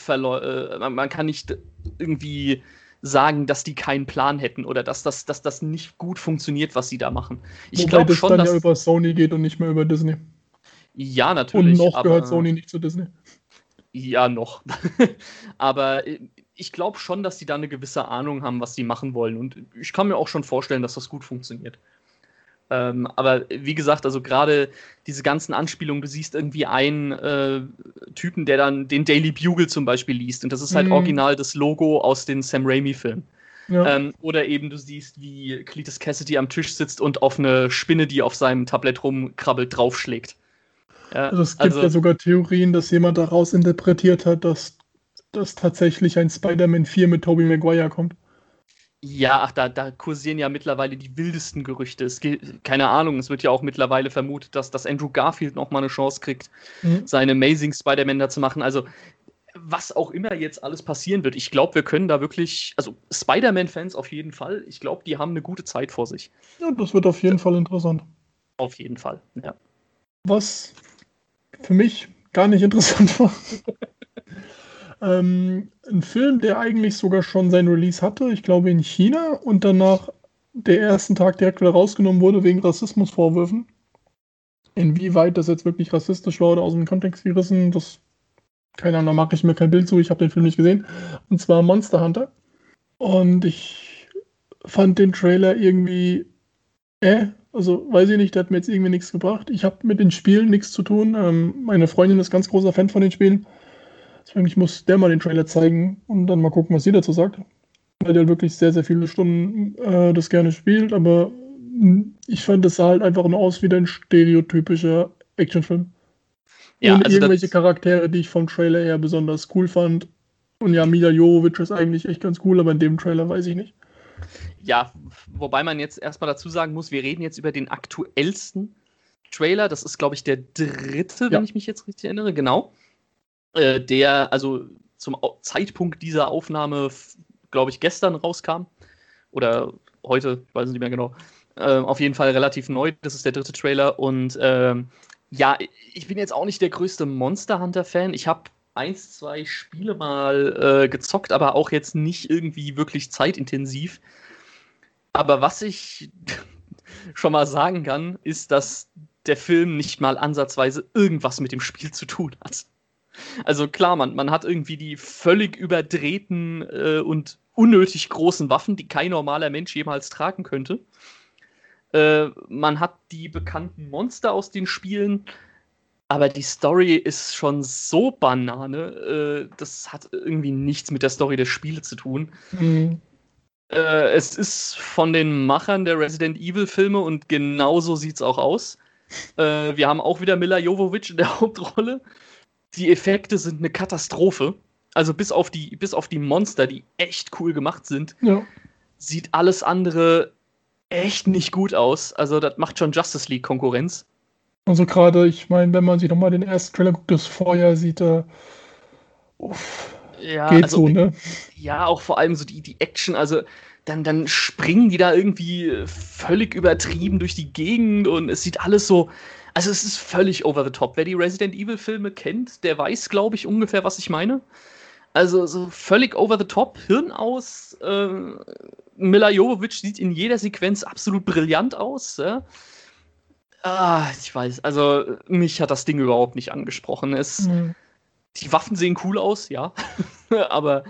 äh, äh, man kann nicht irgendwie sagen, dass die keinen Plan hätten oder dass das, dass das nicht gut funktioniert, was sie da machen. Ich glaube schon, dann dass ja über Sony geht und nicht mehr über Disney. Ja, natürlich. Und noch gehört Sony nicht zu Disney. Ja, noch. [LAUGHS] aber äh, ich glaube schon, dass die da eine gewisse Ahnung haben, was sie machen wollen. Und ich kann mir auch schon vorstellen, dass das gut funktioniert. Ähm, aber wie gesagt, also gerade diese ganzen Anspielungen, du siehst irgendwie einen äh, Typen, der dann den Daily Bugle zum Beispiel liest. Und das ist halt mhm. original das Logo aus den Sam Raimi-Filmen. Ja. Ähm, oder eben du siehst, wie Cletus Cassidy am Tisch sitzt und auf eine Spinne, die auf seinem Tablett rumkrabbelt, draufschlägt. Ja, also es gibt also, ja sogar Theorien, dass jemand daraus interpretiert hat, dass, dass tatsächlich ein Spider-Man 4 mit Tobey Maguire kommt. Ja, ach, da, da kursieren ja mittlerweile die wildesten Gerüchte. Es geht, keine Ahnung, es wird ja auch mittlerweile vermutet, dass, dass Andrew Garfield noch mal eine Chance kriegt, mhm. seine Amazing Spider-Man da zu machen. Also, was auch immer jetzt alles passieren wird, ich glaube, wir können da wirklich, also Spider-Man-Fans auf jeden Fall, ich glaube, die haben eine gute Zeit vor sich. Ja, das wird auf jeden ja. Fall interessant. Auf jeden Fall, ja. Was für mich gar nicht interessant war. [LAUGHS] Ähm, ein Film, der eigentlich sogar schon sein Release hatte, ich glaube in China und danach der ersten Tag direkt wieder rausgenommen wurde wegen Rassismusvorwürfen. Inwieweit das jetzt wirklich rassistisch war oder aus dem Kontext gerissen, das keine Ahnung, da mache ich mir kein Bild zu, ich habe den Film nicht gesehen. Und zwar Monster Hunter. Und ich fand den Trailer irgendwie, äh, also weiß ich nicht, der hat mir jetzt irgendwie nichts gebracht. Ich habe mit den Spielen nichts zu tun. Ähm, meine Freundin ist ganz großer Fan von den Spielen. Deswegen, ich muss der mal den Trailer zeigen und dann mal gucken, was sie dazu sagt. Weil der wirklich sehr, sehr viele Stunden äh, das gerne spielt, aber hm, ich fand, das sah halt einfach nur aus wie ein stereotypischer Actionfilm. Ja, Ohne also irgendwelche Charaktere, die ich vom Trailer her besonders cool fand. Und ja, Mila Jovovich ist eigentlich echt ganz cool, aber in dem Trailer weiß ich nicht. Ja, wobei man jetzt erstmal dazu sagen muss, wir reden jetzt über den aktuellsten Trailer. Das ist, glaube ich, der dritte, ja. wenn ich mich jetzt richtig erinnere. Genau. Äh, der also zum Zeitpunkt dieser Aufnahme, glaube ich, gestern rauskam. Oder heute, ich weiß es nicht mehr genau. Äh, auf jeden Fall relativ neu. Das ist der dritte Trailer. Und ähm, ja, ich bin jetzt auch nicht der größte Monster Hunter-Fan. Ich habe eins, zwei Spiele mal äh, gezockt, aber auch jetzt nicht irgendwie wirklich zeitintensiv. Aber was ich [LAUGHS] schon mal sagen kann, ist, dass der Film nicht mal ansatzweise irgendwas mit dem Spiel zu tun hat. Also klar, man, man hat irgendwie die völlig überdrehten äh, und unnötig großen Waffen, die kein normaler Mensch jemals tragen könnte. Äh, man hat die bekannten Monster aus den Spielen, aber die Story ist schon so Banane, äh, das hat irgendwie nichts mit der Story der Spiele zu tun. Mhm. Äh, es ist von den Machern der Resident Evil Filme und genauso sieht es auch aus. Äh, wir haben auch wieder Mila Jovovich in der [LAUGHS] Hauptrolle die Effekte sind eine Katastrophe. Also bis auf die, bis auf die Monster, die echt cool gemacht sind, ja. sieht alles andere echt nicht gut aus. Also das macht schon Justice League Konkurrenz. Also gerade, ich meine, wenn man sich nochmal den ersten Trailer guckt, das Vorjahr sieht er. Uff, ja, geht also, so, ne? Ja, auch vor allem so die, die Action, also dann, dann springen die da irgendwie völlig übertrieben durch die Gegend und es sieht alles so, also es ist völlig over the top. Wer die Resident Evil Filme kennt, der weiß, glaube ich, ungefähr, was ich meine. Also so völlig over the top, Hirn aus. Äh, Mila Jovovich sieht in jeder Sequenz absolut brillant aus. Ja? Ah, ich weiß, also mich hat das Ding überhaupt nicht angesprochen. Es, mhm. Die Waffen sehen cool aus, ja. [LAUGHS] Aber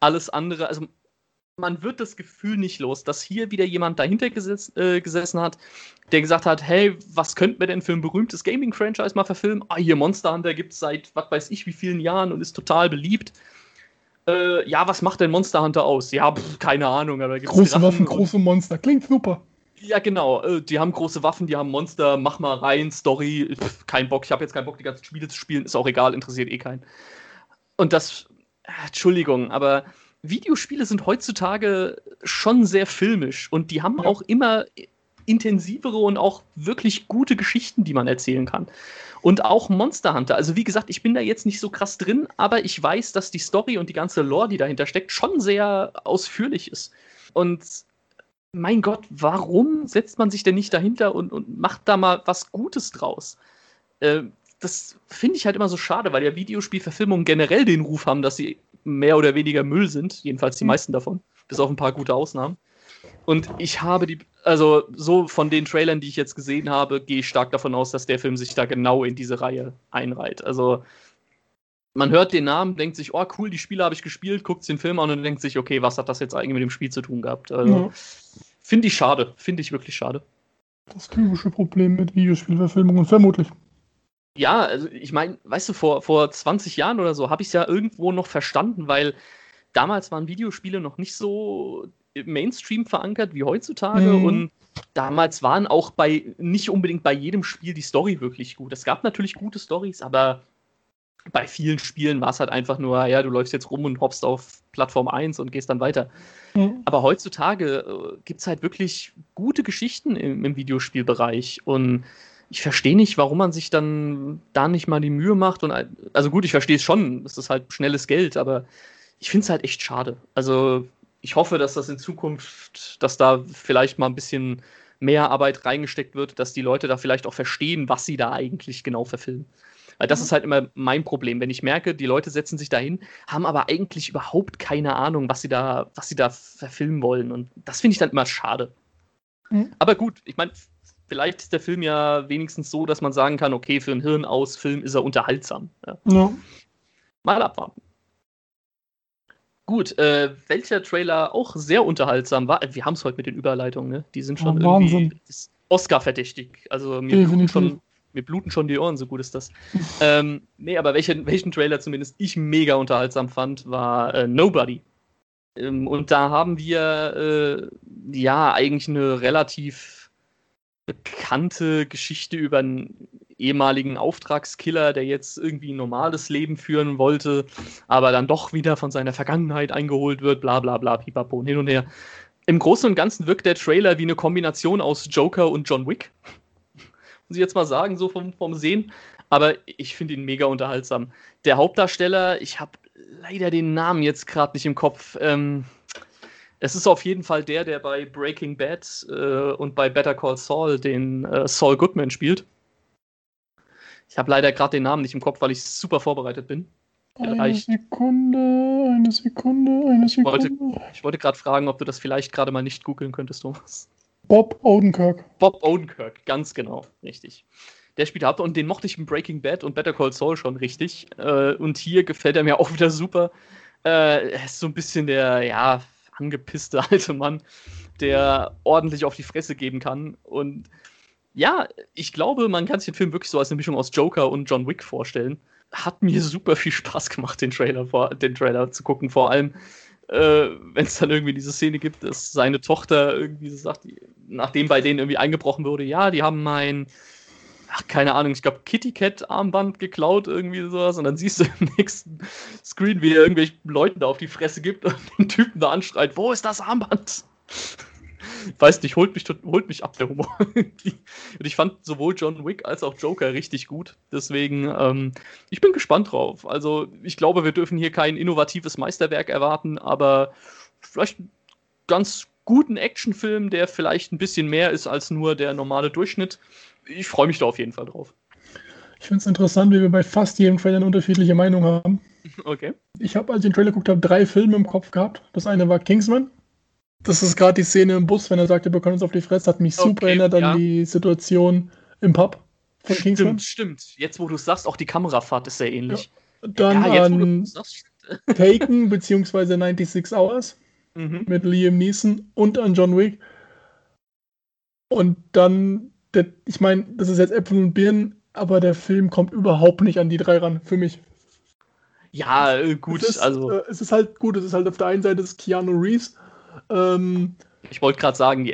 alles andere, also man wird das Gefühl nicht los, dass hier wieder jemand dahinter gesetz, äh, gesessen hat, der gesagt hat, hey, was könnten wir denn für ein berühmtes Gaming-Franchise mal verfilmen? Ah, hier Monster Hunter gibt es seit was weiß ich wie vielen Jahren und ist total beliebt. Äh, ja, was macht denn Monster Hunter aus? Ja, pff, keine Ahnung. Aber große Drachen Waffen, große Monster. Klingt super. Ja, genau. Äh, die haben große Waffen, die haben Monster, mach mal rein, Story. Pff, kein Bock. Ich habe jetzt keinen Bock, die ganzen Spiele zu spielen. Ist auch egal, interessiert eh keinen. Und das, äh, Entschuldigung, aber Videospiele sind heutzutage schon sehr filmisch und die haben ja. auch immer intensivere und auch wirklich gute Geschichten, die man erzählen kann. Und auch Monster Hunter. Also wie gesagt, ich bin da jetzt nicht so krass drin, aber ich weiß, dass die Story und die ganze Lore, die dahinter steckt, schon sehr ausführlich ist. Und mein Gott, warum setzt man sich denn nicht dahinter und, und macht da mal was Gutes draus? Äh, das finde ich halt immer so schade, weil ja Videospielverfilmungen generell den Ruf haben, dass sie mehr oder weniger Müll sind, jedenfalls die mhm. meisten davon, bis auf ein paar gute Ausnahmen. Und ich habe die, also so von den Trailern, die ich jetzt gesehen habe, gehe ich stark davon aus, dass der Film sich da genau in diese Reihe einreiht. Also man hört den Namen, denkt sich, oh cool, die Spiele habe ich gespielt, guckt den Film an und denkt sich, okay, was hat das jetzt eigentlich mit dem Spiel zu tun gehabt? Also, ja. Finde ich schade, finde ich wirklich schade. Das typische Problem mit Videospielverfilmungen, vermutlich. Ja, also ich meine, weißt du, vor, vor 20 Jahren oder so habe ich es ja irgendwo noch verstanden, weil damals waren Videospiele noch nicht so Mainstream verankert wie heutzutage mhm. und damals waren auch bei nicht unbedingt bei jedem Spiel die Story wirklich gut. Es gab natürlich gute Stories, aber bei vielen Spielen war es halt einfach nur, ja, du läufst jetzt rum und hoppst auf Plattform 1 und gehst dann weiter. Mhm. Aber heutzutage äh, gibt es halt wirklich gute Geschichten im, im Videospielbereich und ich verstehe nicht, warum man sich dann da nicht mal die Mühe macht. Und also gut, ich verstehe es schon, es ist halt schnelles Geld, aber ich finde es halt echt schade. Also ich hoffe, dass das in Zukunft, dass da vielleicht mal ein bisschen mehr Arbeit reingesteckt wird, dass die Leute da vielleicht auch verstehen, was sie da eigentlich genau verfilmen. Weil das mhm. ist halt immer mein Problem, wenn ich merke, die Leute setzen sich dahin, haben aber eigentlich überhaupt keine Ahnung, was sie da, was sie da verfilmen wollen. Und das finde ich dann immer schade. Mhm. Aber gut, ich meine, vielleicht ist der Film ja wenigstens so, dass man sagen kann, okay, für einen Hirn aus Film ist er unterhaltsam. Ja. Ja. Mal abwarten. Gut, äh, welcher Trailer auch sehr unterhaltsam war, wir haben es heute mit den Überleitungen, ne? Die sind schon oh, irgendwie Oscar-verdächtig. Also mir bluten, schon, mir bluten schon die Ohren, so gut ist das. [LAUGHS] ähm, nee, aber welchen, welchen Trailer zumindest ich mega unterhaltsam fand, war äh, Nobody. Ähm, und da haben wir äh, ja eigentlich eine relativ bekannte Geschichte über einen ehemaligen Auftragskiller, der jetzt irgendwie ein normales Leben führen wollte, aber dann doch wieder von seiner Vergangenheit eingeholt wird, bla bla bla, pipapo, hin und her. Im Großen und Ganzen wirkt der Trailer wie eine Kombination aus Joker und John Wick. [LAUGHS] Muss ich jetzt mal sagen, so vom, vom Sehen. Aber ich finde ihn mega unterhaltsam. Der Hauptdarsteller, ich habe leider den Namen jetzt gerade nicht im Kopf. Ähm, es ist auf jeden Fall der, der bei Breaking Bad äh, und bei Better Call Saul den äh, Saul Goodman spielt. Ich habe leider gerade den Namen nicht im Kopf, weil ich super vorbereitet bin. Eine Sekunde, eine Sekunde, eine Sekunde. Ich wollte, ich wollte gerade fragen, ob du das vielleicht gerade mal nicht googeln könntest, Thomas. Bob Odenkirk. Bob Odenkirk, ganz genau, richtig. Der spielt Haupt und den mochte ich in Breaking Bad und Better Call Saul schon richtig. Äh, und hier gefällt er mir auch wieder super. Äh, er ist so ein bisschen der, ja, angepisste [LAUGHS] alte Mann, der ordentlich auf die Fresse geben kann. Und ja, ich glaube, man kann sich den Film wirklich so als eine Mischung aus Joker und John Wick vorstellen. Hat mir super viel Spaß gemacht, den Trailer, vor, den Trailer zu gucken. Vor allem, äh, wenn es dann irgendwie diese Szene gibt, dass seine Tochter irgendwie sagt, nachdem bei denen irgendwie eingebrochen wurde, ja, die haben mein, ach, keine Ahnung, ich glaube, Kitty Cat Armband geklaut, irgendwie sowas. Und dann siehst du im [LAUGHS] nächsten Screen, wie er irgendwelchen Leuten da auf die Fresse gibt und [LAUGHS] den Typen da anschreit, wo ist das Armband? [LAUGHS] weiß nicht, holt mich, holt mich ab, der Humor. und ich fand sowohl John Wick als auch Joker richtig gut. Deswegen, ähm, ich bin gespannt drauf. Also, ich glaube, wir dürfen hier kein innovatives Meisterwerk erwarten, aber vielleicht einen ganz guten Actionfilm, der vielleicht ein bisschen mehr ist als nur der normale Durchschnitt. Ich freue mich da auf jeden Fall drauf. Ich finde es interessant, wie wir bei fast jedem Trailer eine unterschiedliche Meinung haben. Okay. Ich habe, als ich den Trailer geguckt habe, drei Filme im Kopf gehabt. Das eine war Kingsman. Das ist gerade die Szene im Bus, wenn er sagt, wir können uns auf die Fresse, hat mich super okay, erinnert an ja. die Situation im Pub von stimmt, Kingsman. Stimmt, Jetzt, wo du es sagst, auch die Kamerafahrt ist sehr ähnlich. Ja. Dann ja, an [LAUGHS] [LAUGHS] Taken beziehungsweise 96 Hours mhm. mit Liam Neeson und an John Wick. Und dann, der, ich meine, das ist jetzt Äpfel und Birnen, aber der Film kommt überhaupt nicht an die drei ran, für mich. Ja, äh, gut, es ist, also. Äh, es ist halt gut, es ist halt auf der einen Seite das Keanu Reeves ähm, ich wollte gerade sagen,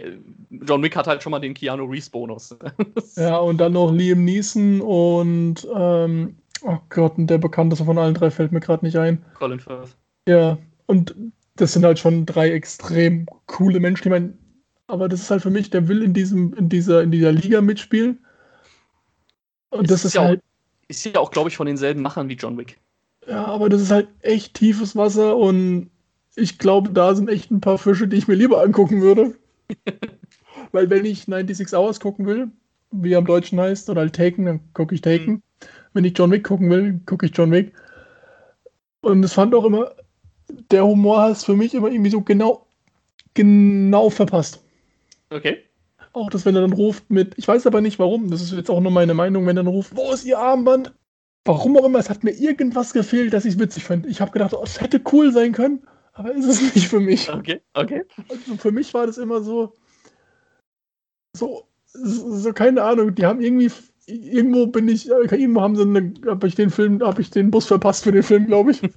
John Wick hat halt schon mal den Keanu Reeves Bonus. [LAUGHS] ja, und dann noch Liam Neeson und ähm, oh Gott, und der bekannteste von allen drei fällt mir gerade nicht ein. Colin Firth. Ja, und das sind halt schon drei extrem coole Menschen. Ich meine, aber das ist halt für mich, der will in diesem, in dieser, in dieser Liga mitspielen. Und es das ist, ist ja halt. Auch, ist ja auch, glaube ich, von denselben Machern wie John Wick. Ja, aber das ist halt echt tiefes Wasser und ich glaube, da sind echt ein paar Fische, die ich mir lieber angucken würde. [LAUGHS] Weil wenn ich 96 Hours gucken will, wie er im Deutschen heißt, oder halt Taken, dann gucke ich Taken. Mhm. Wenn ich John Wick gucken will, gucke ich John Wick. Und es fand auch immer, der Humor ist für mich immer irgendwie so genau, genau verpasst. Okay. Auch das, wenn er dann ruft mit, ich weiß aber nicht warum, das ist jetzt auch nur meine Meinung, wenn er dann ruft, wo ist Ihr Armband? Warum auch immer, es hat mir irgendwas gefehlt, dass ich es witzig fand. Ich habe gedacht, oh, es hätte cool sein können, aber ist es [LAUGHS] nicht für mich. Okay, okay. Also für mich war das immer so, so, so keine Ahnung, die haben irgendwie, irgendwo bin ich, irgendwo haben sie eine, habe ich den Film, habe ich den Bus verpasst für den Film, glaube ich. [LAUGHS]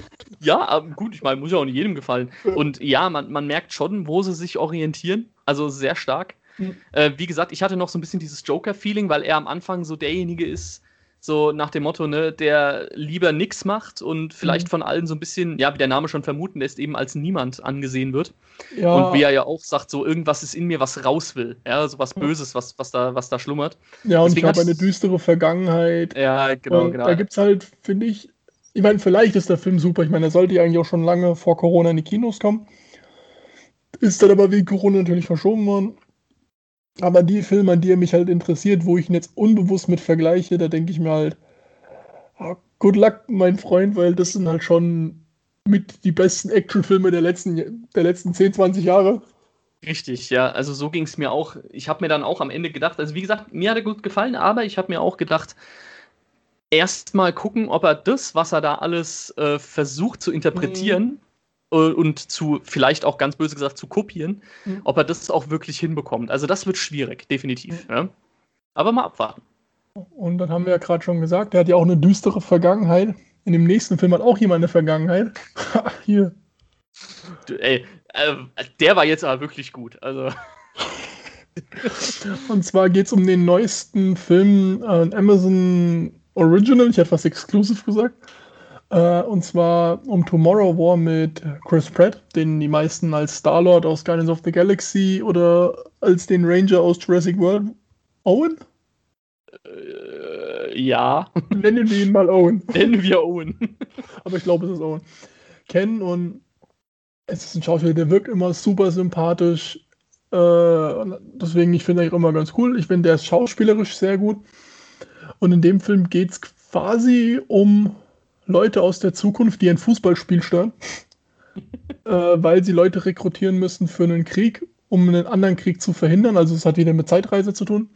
[LAUGHS] ja, gut, ich meine, muss ja auch nicht jedem gefallen. Und ja, man, man merkt schon, wo sie sich orientieren, also sehr stark. Mhm. Äh, wie gesagt, ich hatte noch so ein bisschen dieses Joker-Feeling, weil er am Anfang so derjenige ist, so nach dem Motto, ne, der lieber nichts macht und vielleicht mhm. von allen so ein bisschen, ja, wie der Name schon vermuten lässt, eben als niemand angesehen wird. Ja. Und wie er ja auch sagt, so irgendwas ist in mir, was raus will. Ja, so was Böses, was, was, da, was da schlummert. Ja, und Deswegen ich habe eine düstere Vergangenheit. Ja, genau, und genau. Da gibt es halt, finde ich, ich meine, vielleicht ist der Film super. Ich meine, er sollte ja eigentlich auch schon lange vor Corona in die Kinos kommen. Ist dann aber wegen Corona natürlich verschoben worden. Aber die Filme, an die er mich halt interessiert, wo ich ihn jetzt unbewusst mit vergleiche, da denke ich mir halt, oh, good luck, mein Freund, weil das sind halt schon mit die besten Actionfilme der letzten, der letzten 10, 20 Jahre. Richtig, ja. Also so ging es mir auch. Ich habe mir dann auch am Ende gedacht, also wie gesagt, mir hat er gut gefallen, aber ich habe mir auch gedacht, erstmal gucken, ob er das, was er da alles äh, versucht zu interpretieren, mhm. Äh, und zu, vielleicht auch ganz böse gesagt, zu kopieren, mhm. ob er das auch wirklich hinbekommt. Also das wird schwierig, definitiv. Mhm. Ja. Aber mal abwarten. Und dann haben wir ja gerade schon gesagt, er hat ja auch eine düstere Vergangenheit. In dem nächsten Film hat auch jemand eine Vergangenheit. [LAUGHS] Hier. Du, ey, äh, der war jetzt aber wirklich gut. Also. [LAUGHS] Und zwar geht es um den neuesten Film, äh, Amazon Original, ich hätte fast Exclusive gesagt. Äh, und zwar um Tomorrow War mit Chris Pratt, den die meisten als Star-Lord aus Guardians of the Galaxy oder als den Ranger aus Jurassic World. Owen? Äh, ja. [LAUGHS] Nennen wir ihn mal Owen. Nennen wir Owen. [LAUGHS] Aber ich glaube, es ist Owen. Kennen und es ist ein Schauspieler, der wirkt immer super sympathisch. Äh, deswegen, ich finde ihn immer ganz cool. Ich finde, der ist schauspielerisch sehr gut. Und in dem Film geht es quasi um Leute aus der Zukunft, die ein Fußballspiel stören, [LAUGHS] äh, weil sie Leute rekrutieren müssen für einen Krieg, um einen anderen Krieg zu verhindern. Also es hat wieder mit Zeitreise zu tun.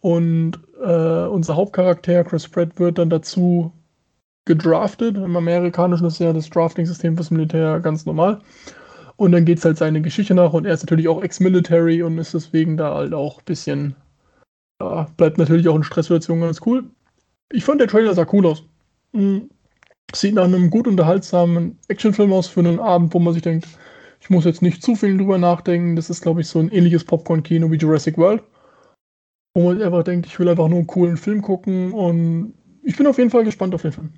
Und äh, unser Hauptcharakter, Chris Pratt, wird dann dazu gedraftet. Im Amerikanischen ist ja das Drafting-System fürs Militär ganz normal. Und dann geht es halt seine Geschichte nach und er ist natürlich auch Ex-Military und ist deswegen da halt auch ein bisschen, ja, bleibt natürlich auch in Stresssituationen ganz cool. Ich fand der Trailer sah cool aus. Mhm. Sieht nach einem gut unterhaltsamen Actionfilm aus für einen Abend, wo man sich denkt, ich muss jetzt nicht zu viel drüber nachdenken. Das ist, glaube ich, so ein ähnliches Popcorn-Kino wie Jurassic World. Wo man einfach denkt, ich will einfach nur einen coolen Film gucken und ich bin auf jeden Fall gespannt auf den Film.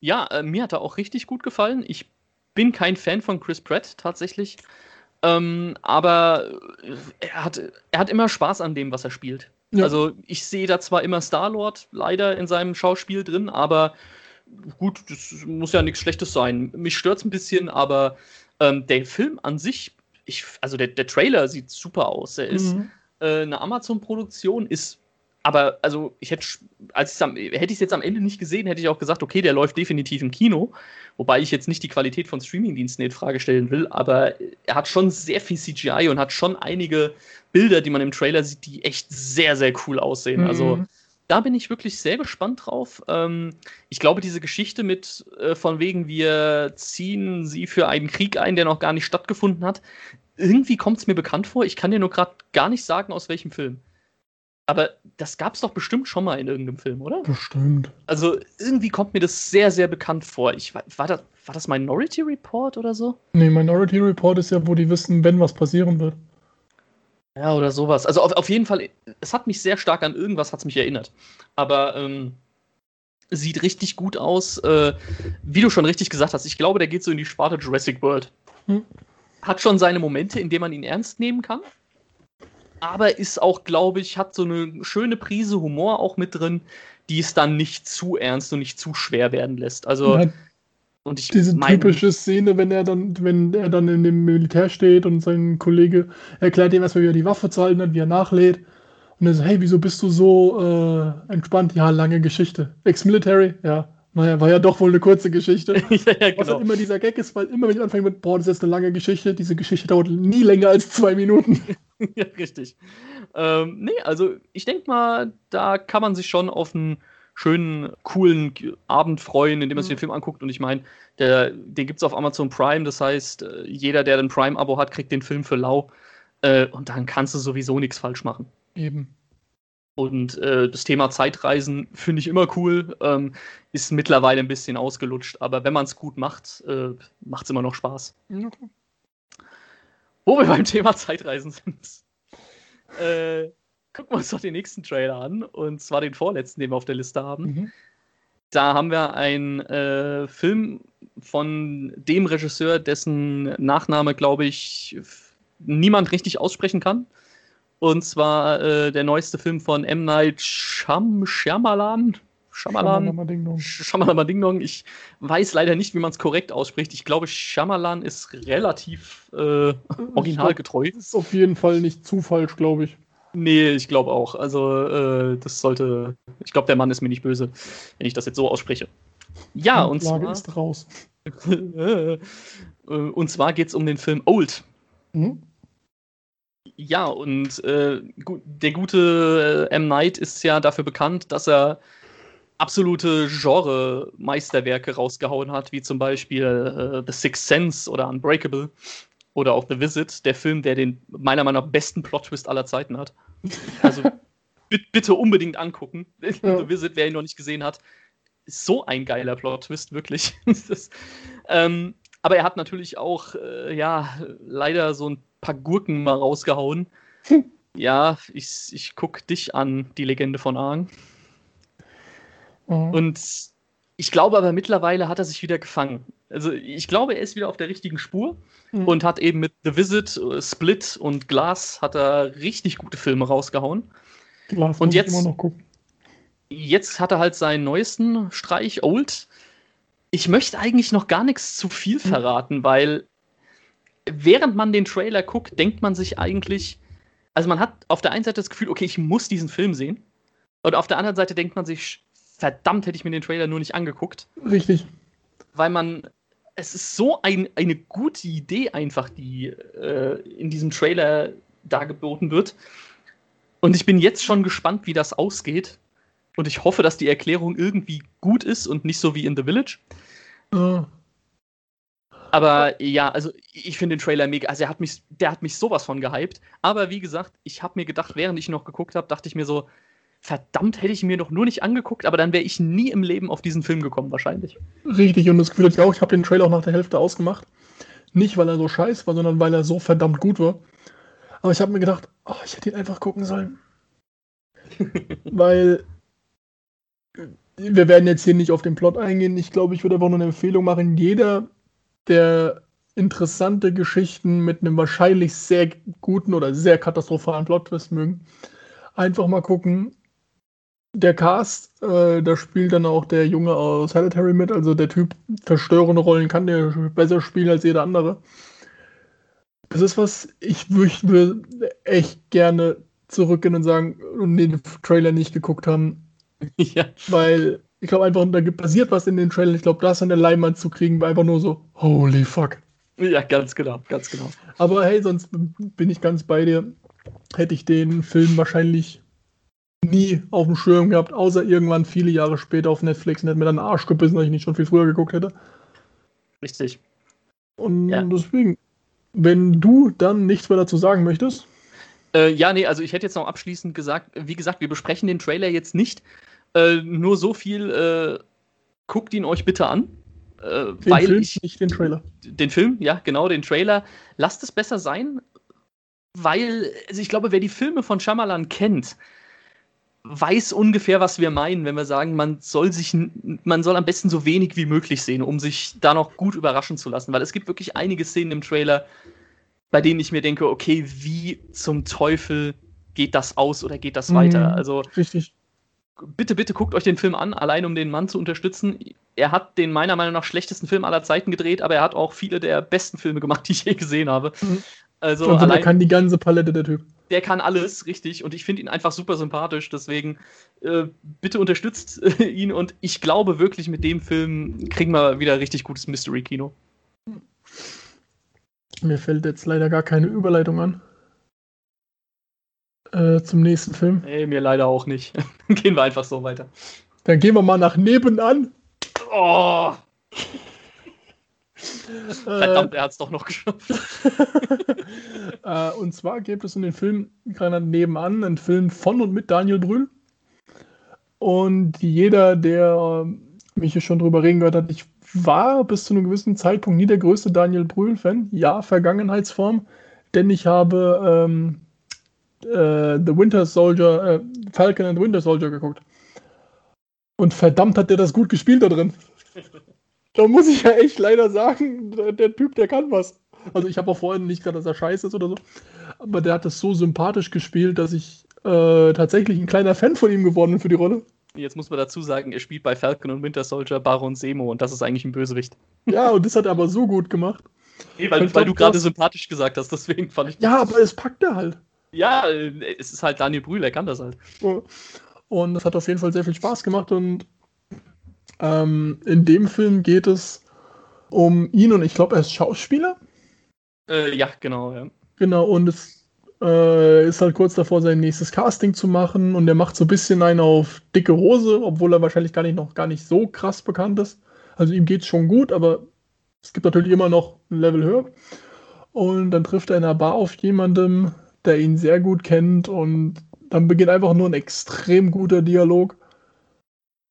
Ja, äh, mir hat er auch richtig gut gefallen. Ich bin kein Fan von Chris Pratt tatsächlich. Ähm, aber er hat, er hat immer Spaß an dem, was er spielt. Ja. Also ich sehe da zwar immer Star-Lord leider in seinem Schauspiel drin, aber gut, das muss ja nichts Schlechtes sein. Mich stört es ein bisschen, aber ähm, der Film an sich, ich, also der, der Trailer sieht super aus. Er ist mhm. äh, eine Amazon-Produktion, ist aber also ich hätte, als am, hätte ich es jetzt am Ende nicht gesehen, hätte ich auch gesagt, okay, der läuft definitiv im Kino. Wobei ich jetzt nicht die Qualität von Streamingdiensten in Frage stellen will, aber er hat schon sehr viel CGI und hat schon einige Bilder, die man im Trailer sieht, die echt sehr, sehr cool aussehen. Mhm. Also da bin ich wirklich sehr gespannt drauf. Ähm, ich glaube, diese Geschichte mit äh, von wegen, wir ziehen sie für einen Krieg ein, der noch gar nicht stattgefunden hat, irgendwie kommt es mir bekannt vor. Ich kann dir nur gerade gar nicht sagen, aus welchem Film. Aber das gab es doch bestimmt schon mal in irgendeinem Film, oder? Bestimmt. Also irgendwie kommt mir das sehr, sehr bekannt vor. Ich, war, das, war das Minority Report oder so? Nee, Minority Report ist ja, wo die wissen, wenn was passieren wird. Ja, oder sowas. Also auf, auf jeden Fall, es hat mich sehr stark an irgendwas hat's mich erinnert. Aber ähm, sieht richtig gut aus. Äh, wie du schon richtig gesagt hast, ich glaube, der geht so in die Sparte Jurassic World. Hm. Hat schon seine Momente, in denen man ihn ernst nehmen kann aber ist auch, glaube ich, hat so eine schöne Prise Humor auch mit drin, die es dann nicht zu ernst und nicht zu schwer werden lässt. Also ja, und ich diese mein, typische Szene, wenn er dann, wenn er dann in dem Militär steht und sein Kollege erklärt ihm erstmal, wie er die Waffe zu halten hat, wie er nachlädt. Und er so, hey, wieso bist du so äh, entspannt? Ja, lange Geschichte. Ex-Military? Ja. Naja, war ja doch wohl eine kurze Geschichte. [LAUGHS] ja, ja, genau. Was halt immer dieser Gag ist, weil immer wenn ich anfange mit, boah, das ist jetzt eine lange Geschichte, diese Geschichte dauert nie länger als zwei Minuten. [LAUGHS] ja, richtig. Ähm, nee, also ich denke mal, da kann man sich schon auf einen schönen, coolen Abend freuen, indem man sich den mhm. Film anguckt. Und ich meine, den gibt es auf Amazon Prime. Das heißt, äh, jeder, der ein Prime-Abo hat, kriegt den Film für lau. Äh, und dann kannst du sowieso nichts falsch machen. Eben. Und äh, das Thema Zeitreisen finde ich immer cool. Ähm, ist mittlerweile ein bisschen ausgelutscht, aber wenn man es gut macht, äh, macht es immer noch Spaß. Okay. Wo wir beim Thema Zeitreisen sind. Äh, gucken wir uns doch den nächsten Trailer an, und zwar den vorletzten, den wir auf der Liste haben. Mhm. Da haben wir einen äh, Film von dem Regisseur, dessen Nachname, glaube ich, niemand richtig aussprechen kann. Und zwar äh, der neueste Film von M. Night Sham Shyamalan. Shyamalan. Shyamalan Ding Dong. Ich weiß leider nicht, wie man es korrekt ausspricht. Ich glaube, Shyamalan ist relativ äh, originalgetreu. Ist auf jeden Fall nicht zu falsch, glaube ich. Nee, ich glaube auch. Also, äh, das sollte. Ich glaube, der Mann ist mir nicht böse, wenn ich das jetzt so ausspreche. Ja, und zwar. ist raus. [LAUGHS] Äh, und zwar geht es um den Film Old. Mhm. Ja, und äh, der gute äh, M. Night ist ja dafür bekannt, dass er absolute Genre-Meisterwerke rausgehauen hat, wie zum Beispiel äh, The Sixth Sense oder Unbreakable oder auch The Visit, der Film, der den meiner Meinung nach besten Plot-Twist aller Zeiten hat. Also bitte unbedingt angucken. [LAUGHS] Ja. The Visit, wer ihn noch nicht gesehen hat, ist so ein geiler Plot-Twist, wirklich. [LAUGHS] das, ähm, aber er hat natürlich auch, äh, ja, leider so ein paar Gurken mal rausgehauen. ja, ich, ich guck dich an, die Legende von Aang. Mhm. Und ich glaube aber mittlerweile hat er sich wieder gefangen. Also ich glaube, er ist wieder auf der richtigen Spur mhm. und hat eben mit The Visit, äh, Split und Glass hat er richtig gute Filme rausgehauen. Glass und jetzt, jetzt hat er halt seinen neuesten Streich, Old. Ich möchte eigentlich noch gar nichts zu viel mhm. verraten, mhm. weil während man den Trailer guckt, denkt man sich eigentlich, also man hat auf der einen Seite das Gefühl, okay, ich muss diesen Film sehen. Und auf der anderen Seite denkt man sich, verdammt, hätte ich mir den Trailer nur nicht angeguckt. Richtig. Weil man, es ist so ein, eine gute Idee einfach, die äh, in diesem Trailer dargeboten wird. Und ich bin jetzt schon gespannt, wie das ausgeht. Und ich hoffe, dass die Erklärung irgendwie gut ist und nicht so wie in The Village. Oh. Aber ja, also ich finde den Trailer mega. Also er hat mich, der hat mich sowas von gehypt. Aber wie gesagt, ich habe mir gedacht, während ich noch geguckt habe, dachte ich mir so, verdammt, hätte ich mir doch nur nicht angeguckt, aber dann wäre ich nie im Leben auf diesen Film gekommen, wahrscheinlich. Richtig, und das Gefühl hatte ich auch, ich habe den Trailer auch nach der Hälfte ausgemacht. Nicht, weil er so scheiß war, sondern weil er so verdammt gut war. Aber ich habe mir gedacht, oh, ich hätte ihn einfach gucken sollen. [LAUGHS] weil wir werden jetzt hier nicht auf den Plot eingehen. Ich glaube, ich würde einfach nur eine Empfehlung machen. Jeder, der interessante Geschichten mit einem wahrscheinlich sehr guten oder sehr katastrophalen Plot-Twist mögen, einfach mal gucken. Der Cast, äh, da spielt dann auch der Junge aus Hereditary mit, also der Typ verstörende Rollen kann der besser spielen als jeder andere. Das ist was, ich würde echt gerne zurückgehen und sagen und den Trailer nicht geguckt haben. [LAUGHS] Ja. Weil ich glaube einfach, da passiert was in den Trailern. Ich glaube, das an der Leinwand zu kriegen, war einfach nur so, holy fuck. Ja, ganz genau, ganz genau. Aber hey, sonst bin ich ganz bei dir. Hätte ich den Film wahrscheinlich nie auf dem Schirm gehabt, außer irgendwann viele Jahre später auf Netflix und hätte mir dann den Arsch gebissen, dass ich nicht schon viel früher geguckt hätte. Richtig. Und ja. deswegen, wenn du dann nichts mehr dazu sagen möchtest. Äh, ja, nee, also ich hätte jetzt noch abschließend gesagt, wie gesagt, wir besprechen den Trailer jetzt nicht. Äh, nur so viel, äh, guckt ihn euch bitte an. Äh, den weil Film, ich, nicht den Trailer. Den Film, ja, genau, den Trailer. Lasst es besser sein, weil, also ich glaube, wer die Filme von Shyamalan kennt, weiß ungefähr, was wir meinen, wenn wir sagen, man soll sich, man soll am besten so wenig wie möglich sehen, um sich da noch gut überraschen zu lassen. Weil es gibt wirklich einige Szenen im Trailer, bei denen ich mir denke, okay, wie zum Teufel geht das aus oder geht das weiter? Mhm, also richtig. Bitte, bitte guckt euch den Film an, allein um den Mann zu unterstützen. Er hat den meiner Meinung nach schlechtesten Film aller Zeiten gedreht, aber er hat auch viele der besten Filme gemacht, [LAUGHS] die ich je gesehen habe. Mhm. Also, also allein, er kann die ganze Palette der Typ. Der kann alles, richtig. Und ich finde ihn einfach super sympathisch. Deswegen äh, bitte unterstützt äh, ihn. Und ich glaube wirklich, mit dem Film kriegen wir wieder richtig gutes Mystery-Kino. Mir fällt jetzt leider gar keine Überleitung an. Äh, zum nächsten Film. Nee, mir leider auch nicht. [LAUGHS] gehen wir einfach so weiter. Dann gehen wir mal nach nebenan. Oh! [LAUGHS] Verdammt, er hat es doch noch geschafft. [LAUGHS] äh, und zwar gibt es in den Film gerade nebenan einen Film von und mit Daniel Brühl. Und jeder, der mich hier schon drüber reden gehört hat, ich war bis zu einem gewissen Zeitpunkt nie der größte Daniel Brühl-Fan. Ja, Vergangenheitsform, denn ich habe ähm, äh, The Winter Soldier, äh, Falcon and Winter Soldier geguckt. Und verdammt hat der das gut gespielt da drin. [LAUGHS] da muss ich ja echt leider sagen, der, der Typ, der kann was. Also ich habe auch vorhin nicht gesagt, dass er scheiße ist oder so. Aber der hat das so sympathisch gespielt, dass ich äh, tatsächlich ein kleiner Fan von ihm geworden bin für die Rolle. Jetzt muss man dazu sagen, er spielt bei Falcon und Winter Soldier Baron Semo und das ist eigentlich ein Bösewicht. Ja, und das hat er aber so gut gemacht. Nee, weil, weil du gerade sympathisch gesagt hast, deswegen fand ich. Ja, aber es packt er halt. Ja, es ist halt Daniel Brühl, er kann das halt. Und das hat auf jeden Fall sehr viel Spaß gemacht und ähm, in dem Film geht es um ihn und ich glaube, er ist Schauspieler. Äh, ja, genau, ja. Genau, und es äh, ist halt kurz davor, sein nächstes Casting zu machen und er macht so ein bisschen einen auf dicke Hose, obwohl er wahrscheinlich gar nicht noch gar nicht so krass bekannt ist. Also ihm geht es schon gut, aber es gibt natürlich immer noch ein Level höher. Und dann trifft er in einer Bar auf jemandem, der ihn sehr gut kennt und dann beginnt einfach nur ein extrem guter Dialog.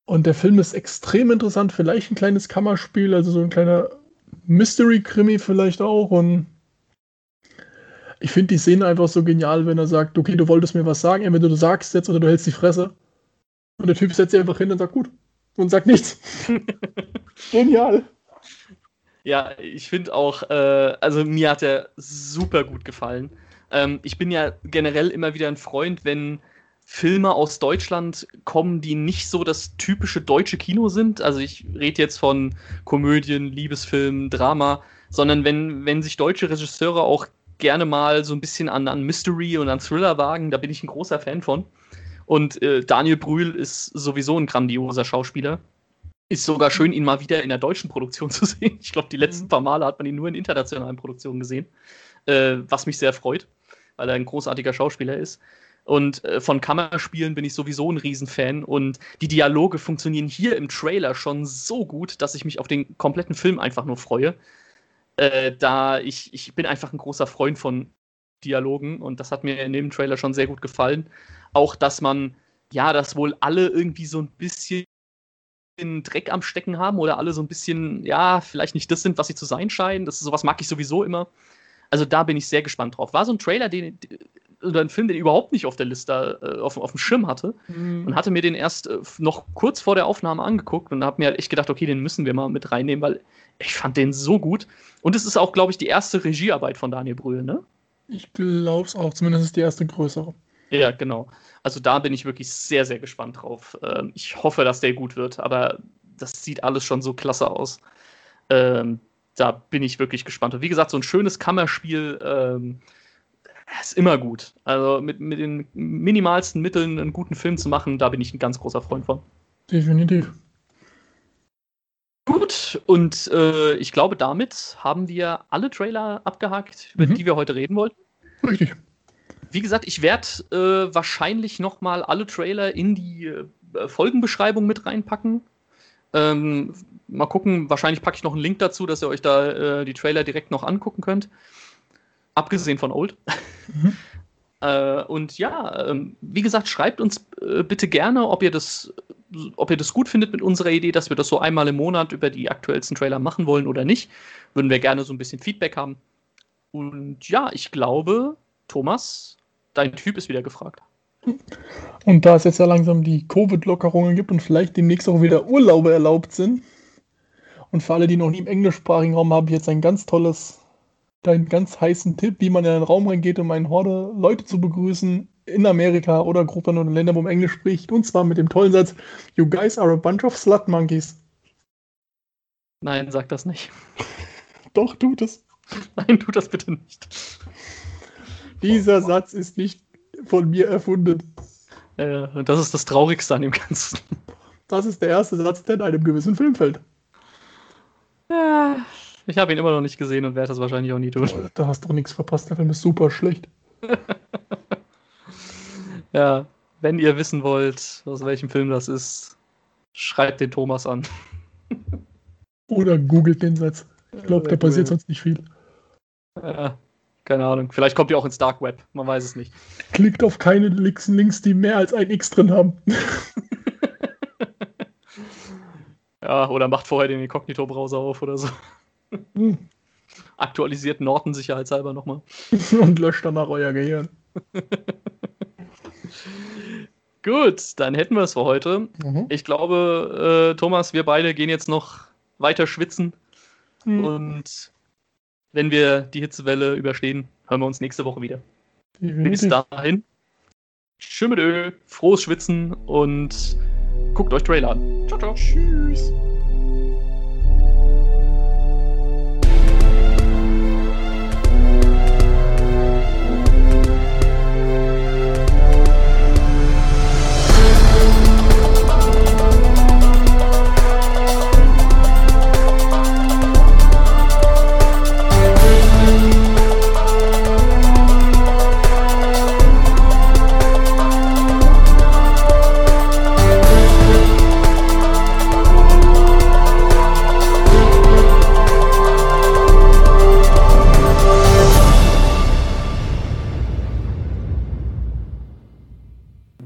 Und der Film ist extrem interessant, vielleicht ein kleines Kammerspiel, also so ein kleiner Mystery-Krimi vielleicht auch. Und ich finde die Szene einfach so genial, wenn er sagt, okay, du wolltest mir was sagen, entweder du sagst jetzt oder du hältst die Fresse. Und der Typ setzt sich einfach hin und sagt, gut. Und sagt nichts. [LAUGHS] genial. Ja, ich finde auch, äh, also mir hat er super gut gefallen. Ähm, ich bin ja generell immer wieder ein Freund, wenn Filme aus Deutschland kommen, die nicht so das typische deutsche Kino sind. Also ich rede jetzt von Komödien, Liebesfilmen, Drama, sondern wenn, wenn sich deutsche Regisseure auch gerne mal so ein bisschen an, an Mystery und an Thriller wagen, da bin ich ein großer Fan von. Und äh, Daniel Brühl ist sowieso ein grandioser Schauspieler. Ist sogar schön, ihn mal wieder in der deutschen Produktion [LAUGHS] zu sehen. Ich glaube, die letzten mhm. paar Male hat man ihn nur in internationalen Produktionen gesehen, äh, was mich sehr freut, weil er ein großartiger Schauspieler ist. Und äh, von Kammerspielen bin ich sowieso ein Riesenfan. Und die Dialoge funktionieren hier im Trailer schon so gut, dass ich mich auf den kompletten Film einfach nur freue. Äh, da ich, ich bin einfach ein großer Freund von Dialogen und das hat mir in dem Trailer schon sehr gut gefallen. Auch, dass man, ja, dass wohl alle irgendwie so ein bisschen Dreck am Stecken haben oder alle so ein bisschen, ja, vielleicht nicht das sind, was sie zu sein scheinen. Das ist, sowas mag ich sowieso immer. Also da bin ich sehr gespannt drauf. War so ein Trailer, den, oder ein Film, den ich überhaupt nicht auf der Liste äh, auf, auf dem Schirm hatte. Mhm. Und hatte mir den erst äh, noch kurz vor der Aufnahme angeguckt und habe mir halt echt gedacht, okay, den müssen wir mal mit reinnehmen, weil ich fand den so gut. Und es ist auch, glaube ich, die erste Regiearbeit von Daniel Brühl, ne? Ich glaube es auch, zumindest ist die erste größere. Ja, genau. Also da bin ich wirklich sehr, sehr gespannt drauf. Ähm, ich hoffe, dass der gut wird, aber das sieht alles schon so klasse aus. Ähm, da bin ich wirklich gespannt. Und wie gesagt, so ein schönes Kammerspiel ähm, ist immer gut. Also mit, mit den minimalsten Mitteln einen guten Film zu machen, da bin ich ein ganz großer Freund von. Definitiv. Gut, und äh, ich glaube, damit haben wir alle Trailer abgehakt, über mhm. die wir heute reden wollten. Richtig. Wie gesagt, ich werde äh, wahrscheinlich noch mal alle Trailer in die äh, Folgenbeschreibung mit reinpacken. Ähm, mal gucken, wahrscheinlich packe ich noch einen Link dazu, dass ihr euch da äh, die Trailer direkt noch angucken könnt. Abgesehen von Old. Mhm. [LAUGHS] äh, und ja, ähm, wie gesagt, schreibt uns äh, bitte gerne, ob ihr das ob ihr das gut findet mit unserer Idee, dass wir das so einmal im Monat über die aktuellsten Trailer machen wollen oder nicht. Würden wir gerne so ein bisschen Feedback haben. Und ja, ich glaube, Thomas, dein Typ ist wieder gefragt. Und da es jetzt ja langsam die Covid-Lockerungen gibt und vielleicht demnächst auch wieder Urlaube erlaubt sind, und für alle, die noch nie im englischsprachigen Raum habe ich jetzt ein ganz tolles, einen ganz heißen Tipp, wie man in einen Raum reingeht, um eine Horde Leute zu begrüßen in Amerika oder Gruppen oder Ländern, wo man Englisch spricht. Und zwar mit dem tollen Satz: You guys are a bunch of slut monkeys. Nein, sag das nicht. [LAUGHS] Doch, tut es. [LAUGHS] Nein, tut das bitte nicht. Dieser Satz ist nicht von mir erfunden. Äh, das ist das Traurigste an dem Ganzen. Das ist der erste Satz, der in einem gewissen Film fällt. Ja, ich habe ihn immer noch nicht gesehen und werde das wahrscheinlich auch nie tun. Da hast du nichts verpasst, der Film ist super schlecht. [LAUGHS] ja, wenn ihr wissen wollt, aus welchem Film das ist, schreibt den Thomas an. [LAUGHS] Oder googelt den Satz. Ich glaube, da passiert sonst nicht viel. Ja, keine Ahnung. Vielleicht kommt ihr auch ins Dark Web. Man weiß es nicht. Klickt auf keine Links, Links die mehr als ein X drin haben. [LAUGHS] ja, oder macht vorher den Inkognito-Browser auf oder so. [LAUGHS] Aktualisiert Norton sicherheitshalber nochmal. [LAUGHS] Und löscht danach euer Gehirn. [LAUGHS] Gut, dann hätten wir es für heute. Mhm. Ich glaube, äh, Thomas, wir beide gehen jetzt noch weiter schwitzen. Mhm. Und wenn wir die Hitzewelle überstehen, hören wir uns nächste Woche wieder. Bis dahin. Schön mit Öl, frohes Schwitzen und guckt euch Trailer an. Ciao, ciao. Tschüss.